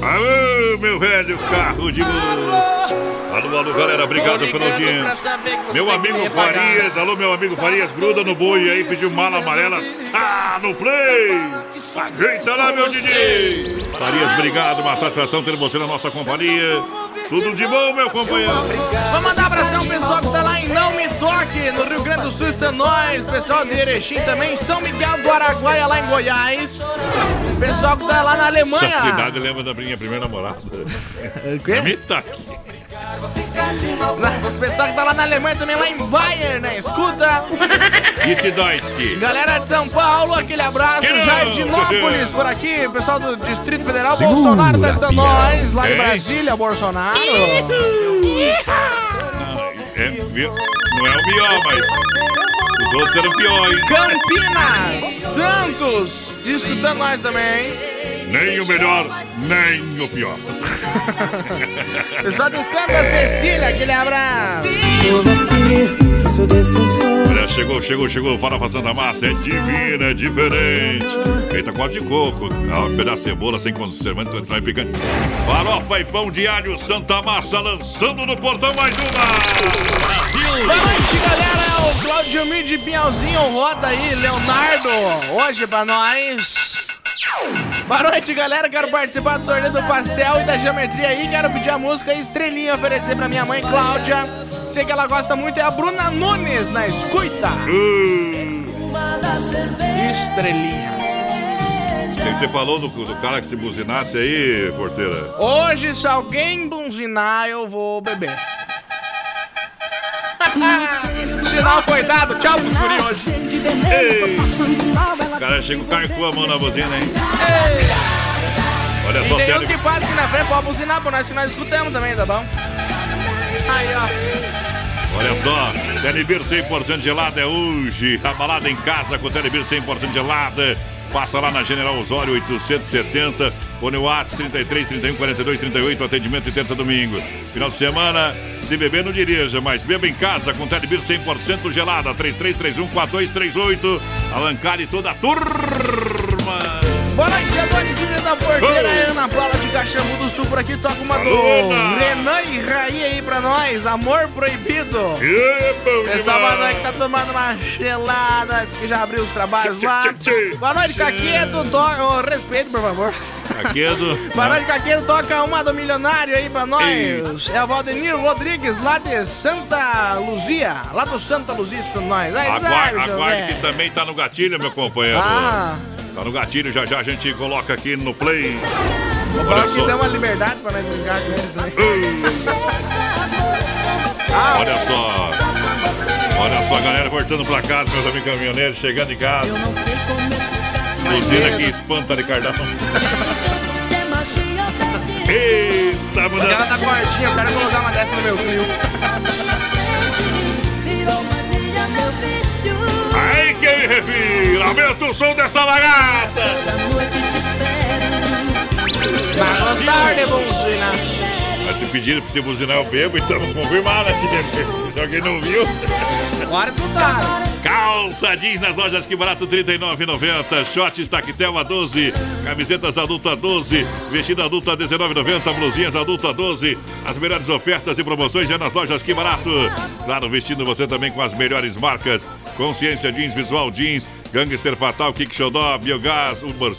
Alô, meu velho carro de boi. Alô, alô, galera, obrigado pela audiência. Meu amigo Farias, alô, meu amigo Farias, gruda no boi aí, pediu mala amarela. Tá no play. Ajeita lá, meu DJ. Farias, obrigado, uma satisfação ter você na nossa companhia. Tudo de bom, meu companheiro.
Vou mandar um abração pro pessoal que tá lá em Não Me Toque, no Rio Grande do Sul, está nós. Pessoal de Erechim também, São Miguel do Araguaia, lá em Goiás. Pessoal que tá lá na Alemanha.
Essa cidade lembra da minha primeira namorada.
O quê?
Não me toque.
O pessoal que tá lá na Alemanha também, lá em Bayern, né? Escuta.
Deutsche?
Galera de São Paulo, aquele abraço. Jardinópolis por aqui. Pessoal do Distrito Federal,
Segura,
Bolsonaro tá estando nós. Lá em
Hein?
Brasília, Bolsonaro.
É, viu? Não é o pior, mas os outros eram pior, hein?
Campinas, Santos, escutando nós também.
Nem o melhor, nem o pior.
Pessoal de Santa Cecília, aquele abraço.
Olha, chegou, chegou, chegou. Farofa Santa Massa é divina, é diferente. Feita com óleo de coco, ah, um pedaço de cebola sem conservante, é picante. Farofa e pão alho Santa Massa lançando no portão mais uma. Brasil!
Boa noite, galera. O Claudio Mir de Pinhalzinho roda aí, Leonardo, hoje pra nós. Boa noite, galera. Quero participar do sorteio do pastel e da geometria aí. Quero pedir a música Estrelinha oferecer pra minha mãe, Cláudia. Sei que ela gosta muito, é a Bruna Nunes na escuta. Estrelinha.
O que você falou do, do cara que se buzinasse aí, porteira?
Hoje, se alguém buzinar, eu vou beber. Sinal foi dado. Tchau pros guri hoje.
Ei. O cara chega com a mão na buzina, hein? Olha
E
só,
tem uns que passam aqui na frente, pode buzinar por nós que nós escutamos também, tá bom? Aí, ó.
Olha só, Telebir 100% gelada é hoje. A balada em casa com Telebir 100% gelada. Passa lá na General Osório 870, Fone Whats 33 31 42 38, atendimento de terça domingo. Final de semana, se beber não dirija, mas beba em casa com Telebir 100% gelada, 3331 4238. Alancare toda a turma.
Boa noite, Adonizinho da Porteira, Ana Paula de Caxambu do Sul por aqui, toca uma do. Renan e Raí aí pra nós, Amor Proibido.
É
boa
demais.
noite, tá tomando uma gelada, diz que já abriu os trabalhos lá. Boa noite, Caquedo, toca, oh, respeito, por favor.
Caquedo.
Boa noite, Caquedo, toca uma do milionário aí pra nós. É o Valdenir Rodrigues, lá de Santa Luzia, lá do Santa Luzia, isso nós. Aí,
Aguarde, aguarde
velho.
que também tá no gatilho, meu companheiro.
Ah.
Tá no gatilho, já já a gente coloca aqui no play.
O
Olha
Brock
só.
deu uma liberdade pra nós brincar com eles também.
Olha só. Olha só a galera voltando pra casa, meus amigos caminhoneiros, chegando em casa. Buzina que espanta de cardápio. Eita,
Porque ela tá cortinha, eu quero colocar uma dessa no meu fio.
Aí que me refiro, aumenta o som dessa bagaça.
Mas boa tarde, buzina.
Mas se pediram pra você buzinar, eu bebo, então confirmado aqui. Se alguém não viu.
Agora escutaram.
Calça jeans nas lojas Que Barato R$ 39,90. Shorts Tactel a 12. Camisetas adulto a 12. Vestido adulto a 19,90. Blusinhas adulto a 12. As melhores ofertas e promoções já nas lojas Que Barato. Claro, vestindo você também com as melhores marcas. Consciência Jeans, Visual Jeans. Gangster Fatal, Kick Xodó, Biogás, Urban,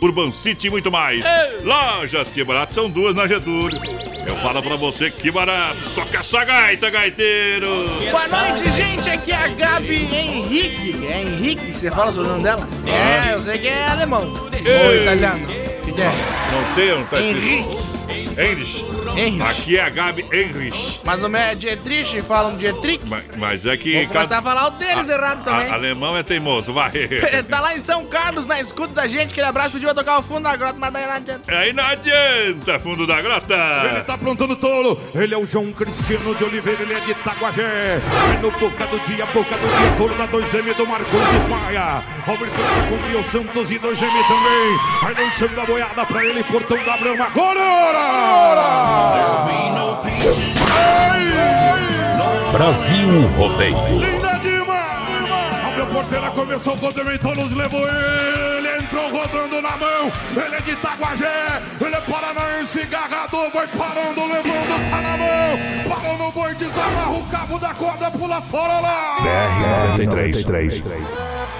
Urban City e muito mais. Lojas Que Barato são duas na Getúlio. Eu falo pra você que barato. Toca essa gaita, gaiteiro.
Boa noite, gente. Aqui é a Gabi Henrique. É Henrique? Você fala o nome dela? É, eu sei que é alemão. Ou italiano. O que que é?
Não sei, não tá escrito.
Henrique.
Henrich.
Henrich.
Aqui é a Gabi Henrich.
Mas o meu é Dietrich, falam Dietrich.
Mas, mas é que.
Vou começar a falar o deles errado também.
A- alemão é teimoso, vai.
tá lá em São Carlos, na escuta da gente. Aquele abraço, pediu pra tocar o fundo da grota, mas daí não adianta.
Aí não adianta, fundo da grota.
Ele tá aprontando tolo, ele é o João Cristiano de Oliveira, ele é de Itaguajé. É no Boca do Dia, Boca do Dia, tolo da 2M do Marcondes Maia. Roberto tá com o Santos e 2M também. Vai lançando a boiada pra ele, portão da Brama. Agora!
Brasil Rodeio.
Linda demais! A meu porteira começou quando ele todos levou ele, entrou rodando na mão. Ele é de Itaguajé, ele é paranaense, garrador, vai parando, levando, tá na mão. Parou no boi, desamarra o cabo da corda, pula fora lá.
BR 93. 93.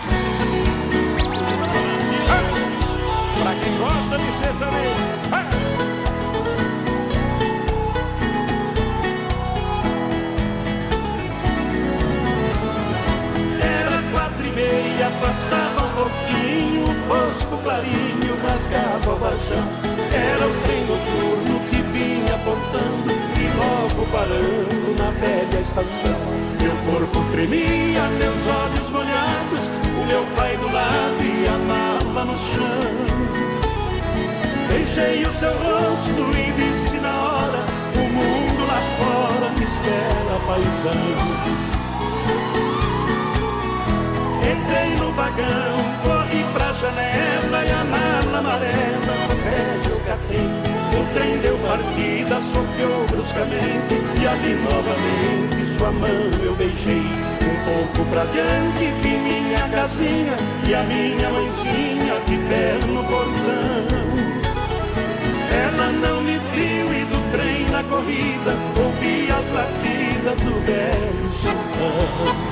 Passava um pouquinho, fosco clarinho rasgava o vajão. Era o trem noturno que vinha apontando e logo parando na velha estação. Meu corpo tremia, meus olhos molhados, o meu pai do lado e a mala no chão. Beijei o seu rosto e disse na hora, o mundo lá fora me espera, paisão. Entrei no vagão, corri pra janela e a mala amarela pé eu catei. O trem deu partida, soqueou bruscamente e ali novamente sua mão eu beijei. Um pouco pra diante vi minha casinha e a minha mãezinha de pé no portão. Ela não me viu e do trem na corrida ouvi as latidas do velho sultão.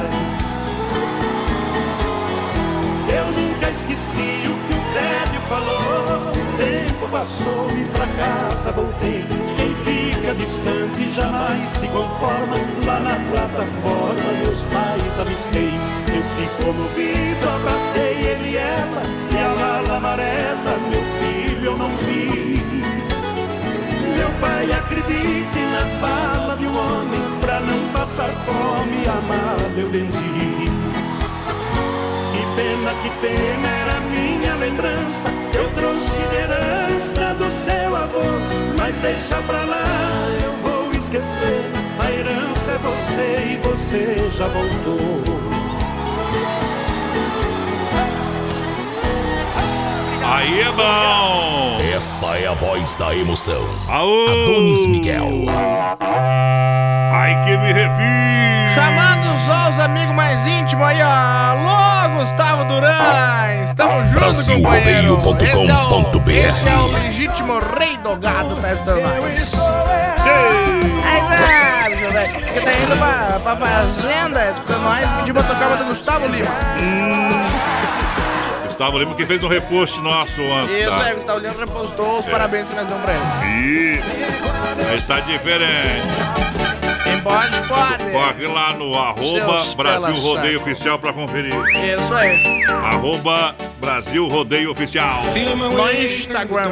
Falou. O tempo passou e pra casa voltei. Quem fica distante jamais se conforma. Lá na plataforma meus pais avistei. Desci comovido, abracei ele e ela. E a mala amarela, meu filho, eu não vi. Meu pai, acredite na fala de um homem. Pra não passar fome, a mala eu vendi. Que pena, que pena era minha lembrança que eu trouxe de herança do seu avô. Mas deixa pra lá, eu vou esquecer. A herança é você e você já voltou.
Aí é bom!
Essa é a voz da emoção.
Aô!
Adonis Miguel.
Ai que me refiro!
Chamados só os amigos mais íntimos aí, ó. Alô, Gustavo Duran. Estamos juntos, companheiro.
Brasilrodeio.com.br.
Esse é o legítimo rei do gado da Estornóis. Aí, velho, que tá indo pra, pra fazenda, escutando nós, pediu pra tocar uma do Gustavo Lima.
Gustavo Lima que fez um repost nosso ontem.
Isso
tá?
aí, Gustavo Lima repostou os parabéns que nós damos pra ele.
E está diferente.
Pode, pode.
Corre lá no arroba
Seus
Brasil Rodeio
saco.
Oficial pra conferir.
Isso aí.
Arroba Brasil Rodeio Oficial.
No Instagram.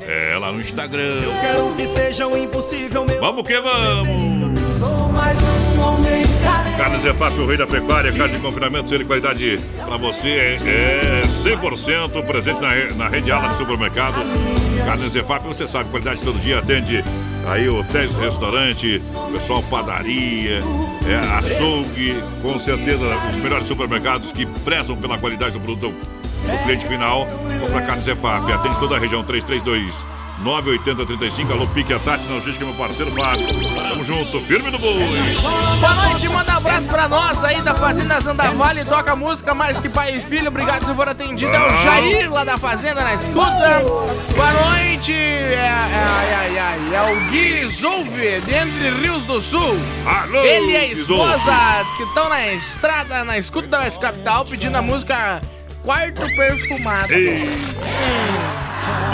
É, lá no Instagram.
Quero que seja o impossível, meu.
Vamos que vamos!
Sou mais um homem carente.
Carnes EFAP, o rei da pecuária, carne de confinamento, ser de qualidade pra você é, é 100% presente na, na rede ala de supermercado. Carnes EFAP, você sabe, qualidade todo dia, atende aí hotéis, restaurante, pessoal padaria, é, açougue, com certeza os melhores supermercados que prezam pela qualidade do produto do cliente final. Compra Carnes EFAP, atende toda a região 332 98035, alô Pique a Tati, não que meu parceiro Fábio. Tamo junto, firme no boi.
Boa noite, manda um abraço pra nós aí da Fazenda Zandavale, toca música mais que pai e filho, obrigado for atendido, é o Jair lá da Fazenda na escuta. Boa noite, é, é, é, é, é o Gui Zouve, de Entre Rios do Sul.
Alô,
Ele e a esposa, diz que estão na estrada, na escuta da West Capital, pedindo a música Quarto Perfumado.
Ei.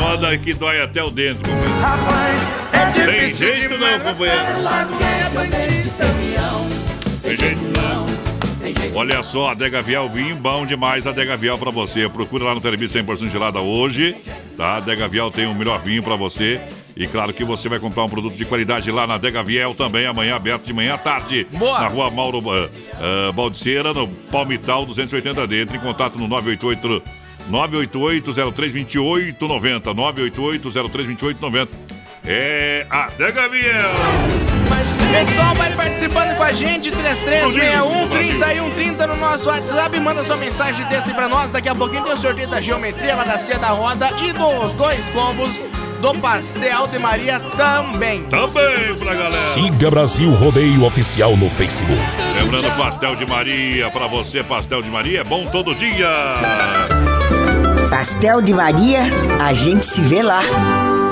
Moda que dói até o dentro, companheiro.
é
Tem jeito não, companheiro. Tem jeito não. Olha só, Adega Viel, vinho bom demais Adega Viel pra você. Procura lá no Televisão 100% gelada hoje, tá? Adega Viel tem o melhor vinho pra você. E claro que você vai comprar um produto de qualidade lá na Adega Viel também, amanhã aberto de manhã à tarde.
Boa.
Na rua Mauro uh, uh, Baldiceira, no Palmital 280D. Entre em contato no 988 988-032890. 988-032890. É a Adega Viel.
Pessoal, vai participando com a gente, 3361 3130 no nosso WhatsApp. Manda sua mensagem de texto aí pra nós. Daqui a pouquinho tem o sorteio da geometria, lá da Cia da Roda e dos dois combos do Pastel de Maria também.
Também pra galera.
Siga Brasil Rodeio Oficial no Facebook.
Lembrando, pastel de Maria, pra você, pastel de Maria é bom todo dia.
Pastel de Maria, a gente se vê lá.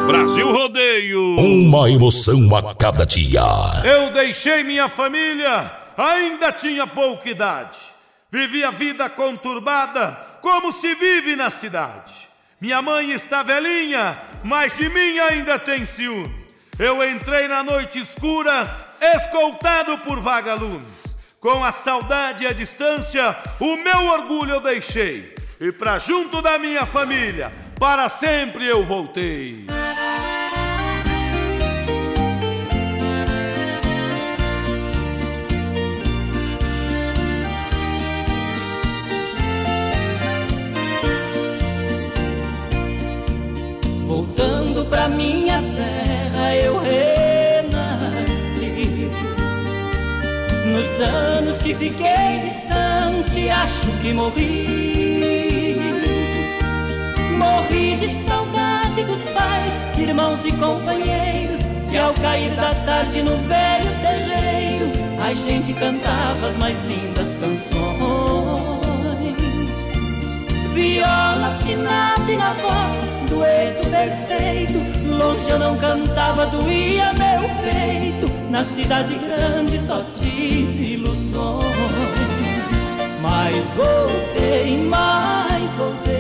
Brasil Rodeio.
Uma emoção a cada dia.
Eu deixei minha família, ainda tinha pouca idade. Vivi a vida conturbada, como se vive na cidade. Minha mãe está velhinha, mas de mim ainda tem ciúme. Eu entrei na noite escura, escoltado por vagalumes. Com a saudade e a distância, o meu orgulho eu deixei. E pra junto da minha família, para sempre eu voltei.
Voltando pra minha terra eu renasci Nos anos que fiquei distante acho que morri Morri de saudade dos pais, irmãos e companheiros Que ao cair da tarde no velho terreiro A gente cantava as mais lindas canções Viola afinada e na voz, dueto perfeito. Longe eu não cantava, doía meu peito. Na cidade grande só tive ilusões. Mas voltei, mas voltei,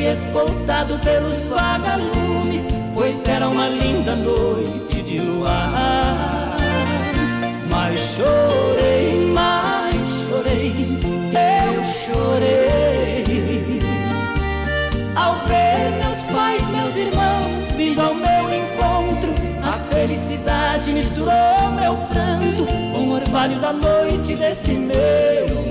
fui escoltado pelos vagalumes, pois era uma linda noite de luar. Mas chorei, mas chorei, eu chorei. Ao ver meus pais, meus irmãos vindo ao meu encontro, a felicidade misturou meu pranto com o orvalho da noite deste meu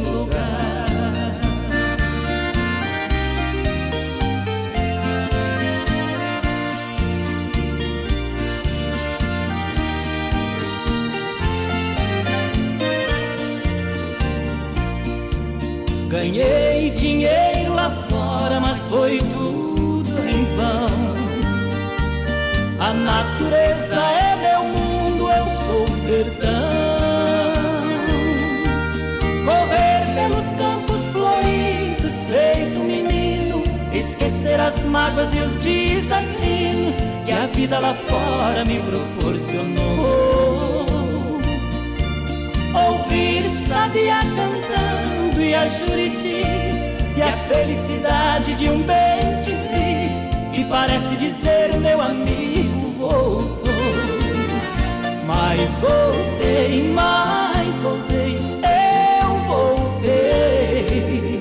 Ganhei dinheiro lá fora, mas foi tudo em natureza é meu mundo, eu sou sertão. Correr pelos campos floridos, feito menino, esquecer as mágoas e os desatinos que a vida lá fora me proporcionou. Ouvir sabiá cantando e a juriti e a felicidade de um bem te vi que parece dizer meu amigo voltou. Mas voltei, mas voltei, eu voltei.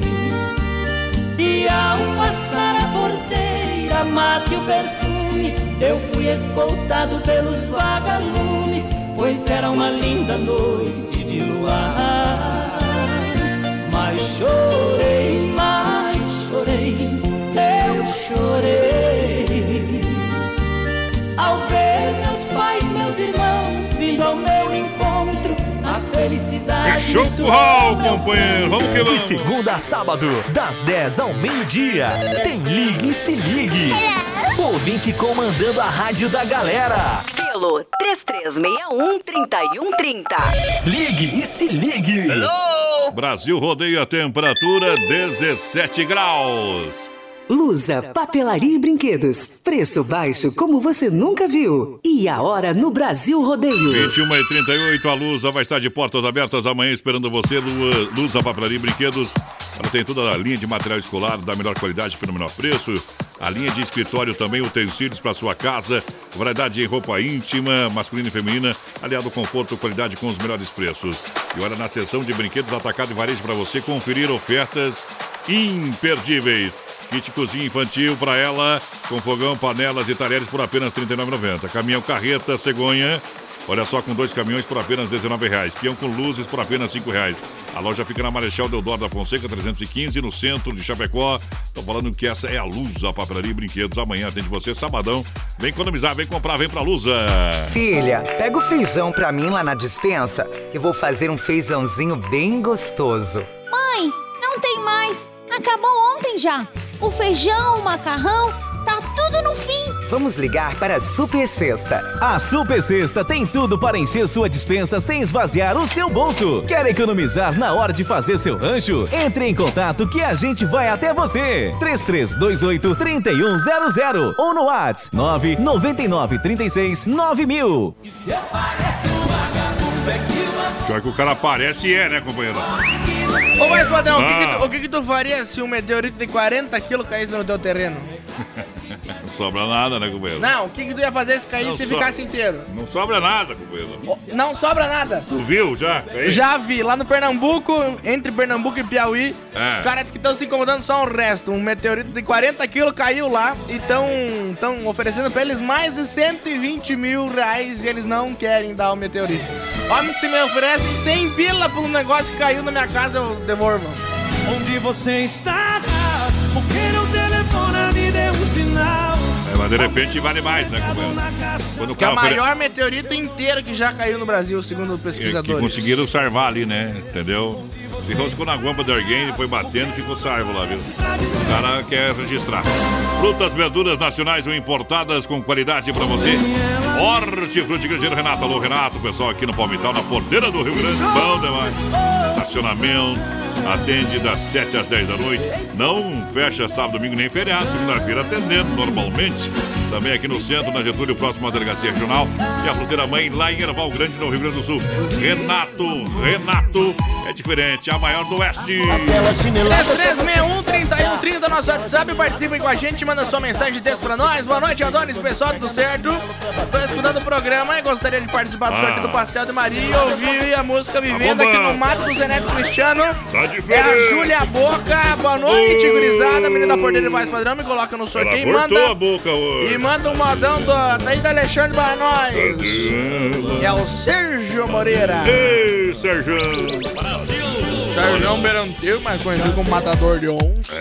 E ao passar a porteira, mate o perfume, eu fui escoltado pelos vagalumes, pois era uma linda noite de luar. Chorei, mas chorei, eu chorei. Ao ver meus pais, meus irmãos vindo ao meu encontro, a felicidade.
Fechou o curral, companheiro. Vamos que
De
vamos.
segunda a sábado, das 10 ao meio-dia, tem Ligue e Se Ligue. Ouvinte comandando a rádio da galera.
Pelo 3361-3130.
Ligue e Se Ligue.
Brasil rodeia a temperatura 17 graus.
Lusa, papelaria e brinquedos. Preço baixo como você nunca viu. E a hora no Brasil Rodeio.
21 e 38 a Lusa vai estar de portas abertas amanhã esperando você. Lusa Papelaria e Brinquedos. Ela tem toda a linha de material escolar da melhor qualidade pelo menor preço. A linha de escritório também, utensílios para sua casa. Variedade em roupa íntima, masculina e feminina. Aliado ao conforto e qualidade com os melhores preços. E olha, na seção de brinquedos atacado e varejo para você conferir ofertas imperdíveis. Kit cozinha infantil para ela, com fogão, panelas e talheres por apenas R$ 39,90. Caminhão carreta cegonha, olha só, com dois caminhões por apenas R$ 19,00. Peão com luzes por apenas R$ 5,00. A loja fica na Marechal Deodoro da Fonseca, 315, no centro de Chapecó. Tô falando que essa é a Lusa Papelaria e Brinquedos. Amanhã atende você, sabadão. Vem economizar, vem comprar, vem pra Lusa.
Filha, pega o feijão pra mim lá na dispensa, que vou fazer um feijãozinho bem gostoso.
Mãe, não tem mais. Acabou ontem já. O feijão, o macarrão, tá tudo no fim.
Vamos ligar para a Super Sexta.
A Super Sexta tem tudo para encher sua dispensa sem esvaziar o seu bolso. Quer economizar na hora de fazer seu rancho? Entre em contato que a gente vai até você. 3328 3100 ou no WhatsApp 999 36 9000.
Se aparece um vagabundo é que
Pior que o cara aparece e é, né, companheiro?
Ô, mas, Padrão, o, que, que
Ah.
tu, o que, que tu faria se um meteorito de 40 quilos caísse no teu terreno?
Não sobra nada, né, companheiro?
Não, o que, que tu ia fazer se caísse e
so-
ficasse inteiro?
Não sobra nada, companheiro.
Não sobra nada.
Tu viu já? Aí?
Já vi, lá no Pernambuco, entre Pernambuco e Piauí,
É.
os caras que estão se incomodando só o resto. Um meteorito de 40 quilos caiu lá e estão oferecendo pra eles mais de 120 mil reais e eles não querem dar o meteorito. Homem, se me oferecem 100 pila por um negócio que caiu na minha casa, eu devolvo.
Onde você está? Por que não telefona me dê um sinal?
É, mas de repente vale mais, né, companheiro? Quando o
Que é o maior meteorito inteiro que já caiu no Brasil, segundo
que
pesquisadores.
conseguiram salvar ali, né? Entendeu? Se roscou na guampa de alguém, foi batendo, ficou salvo lá, viu? O cara quer registrar. Frutas, verduras nacionais ou importadas com qualidade pra você. Hortifruti Grandeiro Renato. Alô, Renato, pessoal aqui no Palmital, na porteira do Rio Grande. Bom demais. Estacionamento. Atende das 7 às 10 da noite. Não fecha sábado, domingo nem feriado. Segunda-feira atendendo normalmente. Também aqui no centro, na Getúlio, próximo à delegacia regional. E a fruteira mãe lá em Erval Grande, no Rio Grande do Sul. Renato, Renato é diferente, a maior do Oeste.
3361-3130, nosso WhatsApp, participem com a gente, manda sua mensagem de texto pra nós. Boa noite, Adonis, pessoal, tudo certo? Tô escutando o programa e gostaria de participar do
Ah.
sorteio do Pastel de Maria e ouvir a música Vivendo aqui no Mato do Zeneto Cristiano.
Tá
É a. Júlia Boca, boa noite,
Oi.
gurizada, menina da Porteira e Voz Padrão, me coloca no
Ela
sorteio e
cortou
manda...
a boca hoje.
E manda um modão do, daí da Alexandre pra nós. É o Sérgio Moreira.
Ei, Sérgio.
Sérgio Beranteu, mais conhecido como Matador de Onça.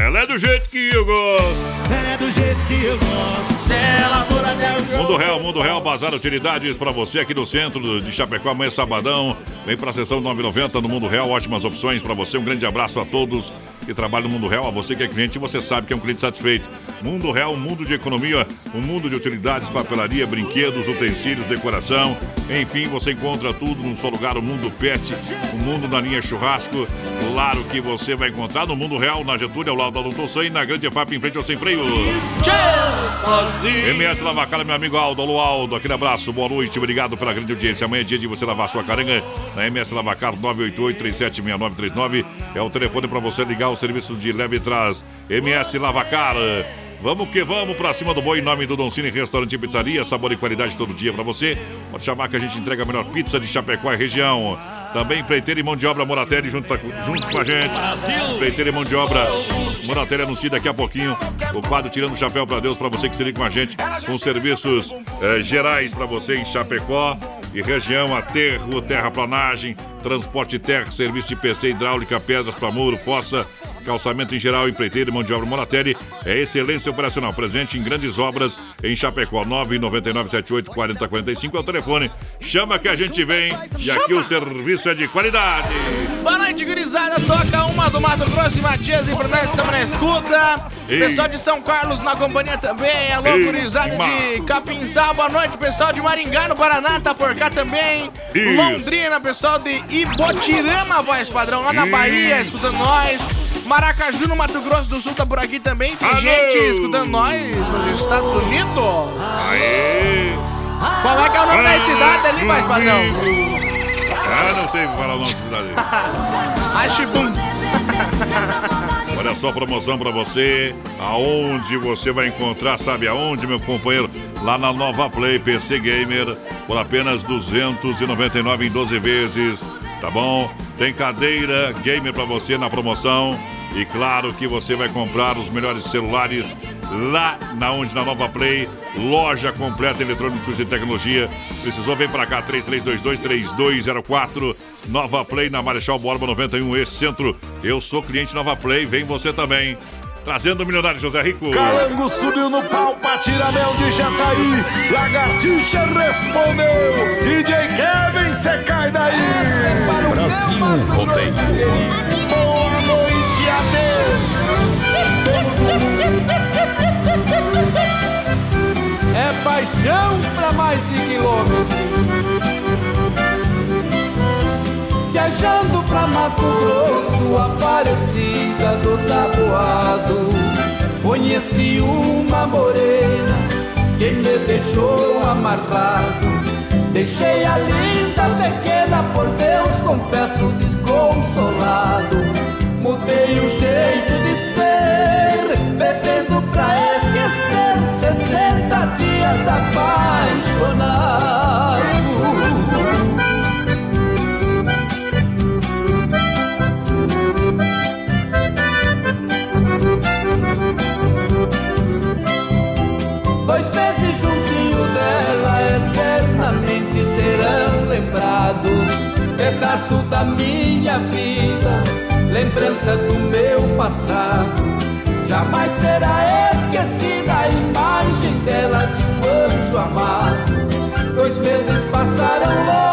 Ela é do jeito que eu gosto.
Ela é do jeito que eu gosto. Se ela for até o
Mundo Real, Mundo Real, Bazar Utilidades pra você aqui no centro de Chapecó, amanhã sabadão. Vem pra sessão 990 no Mundo Real, ótimas opções pra você. Um grande abraço a todos que trabalha no mundo real. A você que é cliente, você sabe que é um cliente satisfeito. Mundo real, mundo de economia, um mundo de utilidades, papelaria, brinquedos, utensílios, decoração. Enfim, você encontra tudo num só lugar. O Mundo Pet, o mundo da linha churrasco. Claro que você vai encontrar no mundo real, na Getúlio, ao lado da Doutor Sam, na Grande FAP, em frente ao Sem Freio. MS Lavacara, meu amigo Aldo. Alô, Aldo. Aquele abraço, boa noite, obrigado pela grande audiência. Amanhã é dia de você lavar sua caranga na MS Lavacar 988-376939. É o telefone para você ligar o serviço de leve traz. MS Lavacar. Vamos que vamos pra cima do boi em nome do Don Cine Restaurante e Pizzaria. Sabor e qualidade todo dia pra você. Pode chamar que a gente entrega a melhor pizza de Chapecó e região. Também empreiteira e mão de obra Moratelli junto, junto com a gente. Empreiteira e mão de obra Moratelli anuncia daqui a pouquinho o quadro Tirando o Chapéu para Deus para você que se liga com a gente com serviços eh, gerais para você em Chapecó e região, aterro, terraplanagem, transporte terra, serviço de PC hidráulica, pedras para muro, fossa, calçamento em geral, empreiteiro e mão de obra Moratelli. É excelência operacional, presente em grandes obras em Chapecó, 999784045 é o telefone. Chama que a gente vem e aqui o serviço é de qualidade.
Boa noite, gurizada. Toca uma do Mato Grosso e Matias e nós estamos na escuta.
Ei.
Pessoal de São Carlos na companhia também. Alô,
Ei,
gurizada de Capinzal. Boa noite, pessoal de Maringá, no Paraná. Tá por cá também.
Isso.
Londrina, pessoal de Ibotirama, voz padrão, lá na Bahia, escutando nós. Maracaju, no Mato Grosso do Sul, tá por aqui também. Tem
Alô.
gente escutando nós nos Estados Unidos.
Aê!
Qual é que é o nome da cidade ali, voz padrão?
Ah, não sei falar o nome da cidade.
Ashibum.
Olha só a promoção pra você. Aonde você vai encontrar, sabe aonde, meu companheiro? Lá na Nova Play PC Gamer, por apenas 299 em 12 vezes. Tá bom? Tem cadeira gamer pra você na promoção. E claro que você vai comprar os melhores celulares lá na onde na Nova Play, loja completa eletrônicos e tecnologia. Precisou vem pra cá 33223204 Nova Play na Marechal Borba 91 esse centro. Eu sou cliente Nova Play, vem você também. Trazendo o milionário José Rico.
Calango subiu no pau pra de Jataí. Lagartixa respondeu. DJ Kevin, cê cai daí.
Brasil Rodeio.
Boa noite,
É paixão pra mais de quilômetro. Viajando pra Mato Grosso, Aparecida do Conheci uma morena que me deixou amarrado. Deixei a linda pequena, por Deus, confesso, desconsolado. Mudei o jeito de ser, bebendo pra esquecer. 60 dias apaixonado. Pedaço da minha vida, lembranças do meu passado. Jamais será esquecida a imagem dela de um anjo amado. Dois meses passaram logo,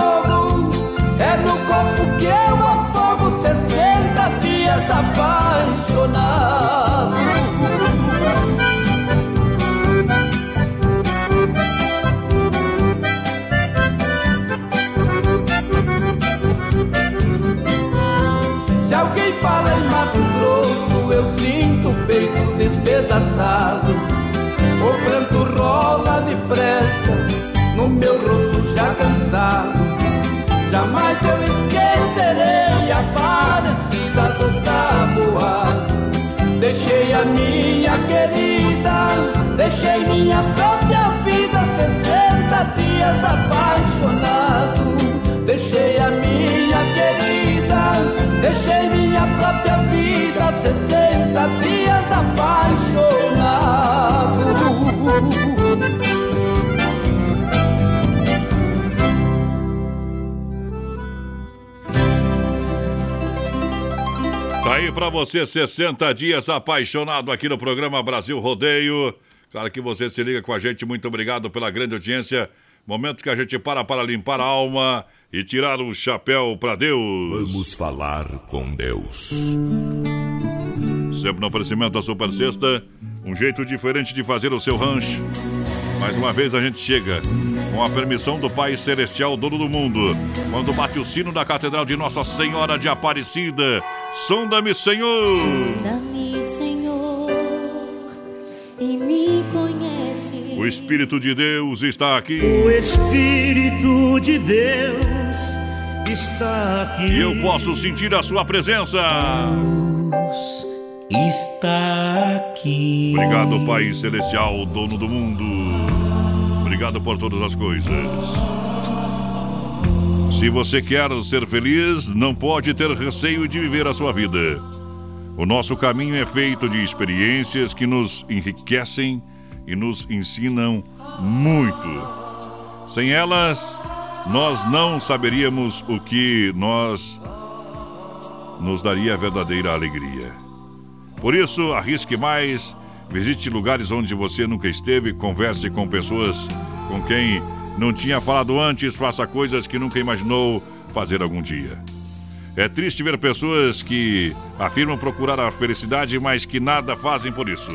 alguém fala em Mato Grosso, eu sinto o peito despedaçado. O pranto rola depressa, no meu rosto já cansado. Jamais eu esquecerei a parecida do tabuado. Deixei a minha querida, deixei minha própria vida, 60 dias apaixonado. 60 dias apaixonado.
Tá aí pra você 60 dias apaixonado aqui no programa Brasil Rodeio. Claro que você se liga com a gente. Muito obrigado pela grande audiência. Momento que a gente para para limpar a alma e tirar o chapéu pra Deus.
Vamos falar com Deus.
Sempre no oferecimento da Super Sexta, um jeito diferente de fazer o seu rancho. Mais uma vez a gente chega com a permissão do Pai Celestial, dono do mundo. Quando bate o sino da Catedral de Nossa Senhora de Aparecida, sonda-me, Senhor!
Sonda-me, Senhor, e me conhece.
O Espírito de Deus está aqui.
O Espírito de Deus está aqui.
E eu posso sentir a sua presença.
Está aqui.
Obrigado, Pai Celestial, dono do mundo. Obrigado por todas as coisas. Se você quer ser feliz, não pode ter receio de viver a sua vida. O nosso caminho é feito de experiências que nos enriquecem e nos ensinam muito. Sem elas, nós não saberíamos o que nós nos daria verdadeira alegria. Por isso, arrisque mais, visite lugares onde você nunca esteve, converse com pessoas com quem não tinha falado antes, faça coisas que nunca imaginou fazer algum dia. É triste ver pessoas que afirmam procurar a felicidade, mas que nada fazem por isso.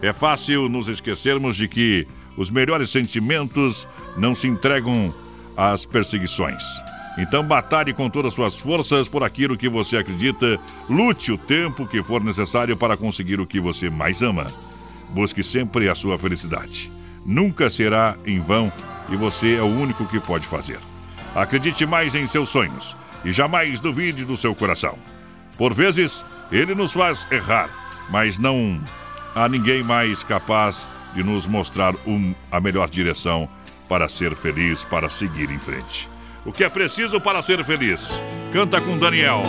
É fácil nos esquecermos de que os melhores sentimentos não se entregam às perseguições. Então batalhe com todas as suas forças por aquilo que você acredita, lute o tempo que for necessário para conseguir o que você mais ama. Busque sempre a sua felicidade. Nunca será em vão e você é o único que pode fazer. Acredite mais em seus sonhos e jamais duvide do seu coração. Por vezes, ele nos faz errar, mas não há ninguém mais capaz de nos mostrar um, a melhor direção para ser feliz, para seguir em frente. O que é preciso para ser feliz? Canta com Daniel.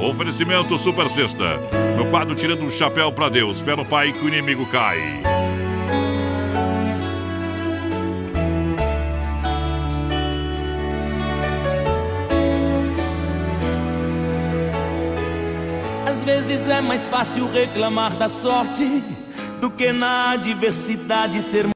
Oferecimento Super Sexta. No quadro Tirando o Chapéu para Deus. Fé no Pai que o inimigo cai.
Às vezes é mais fácil reclamar da sorte do que na adversidade ser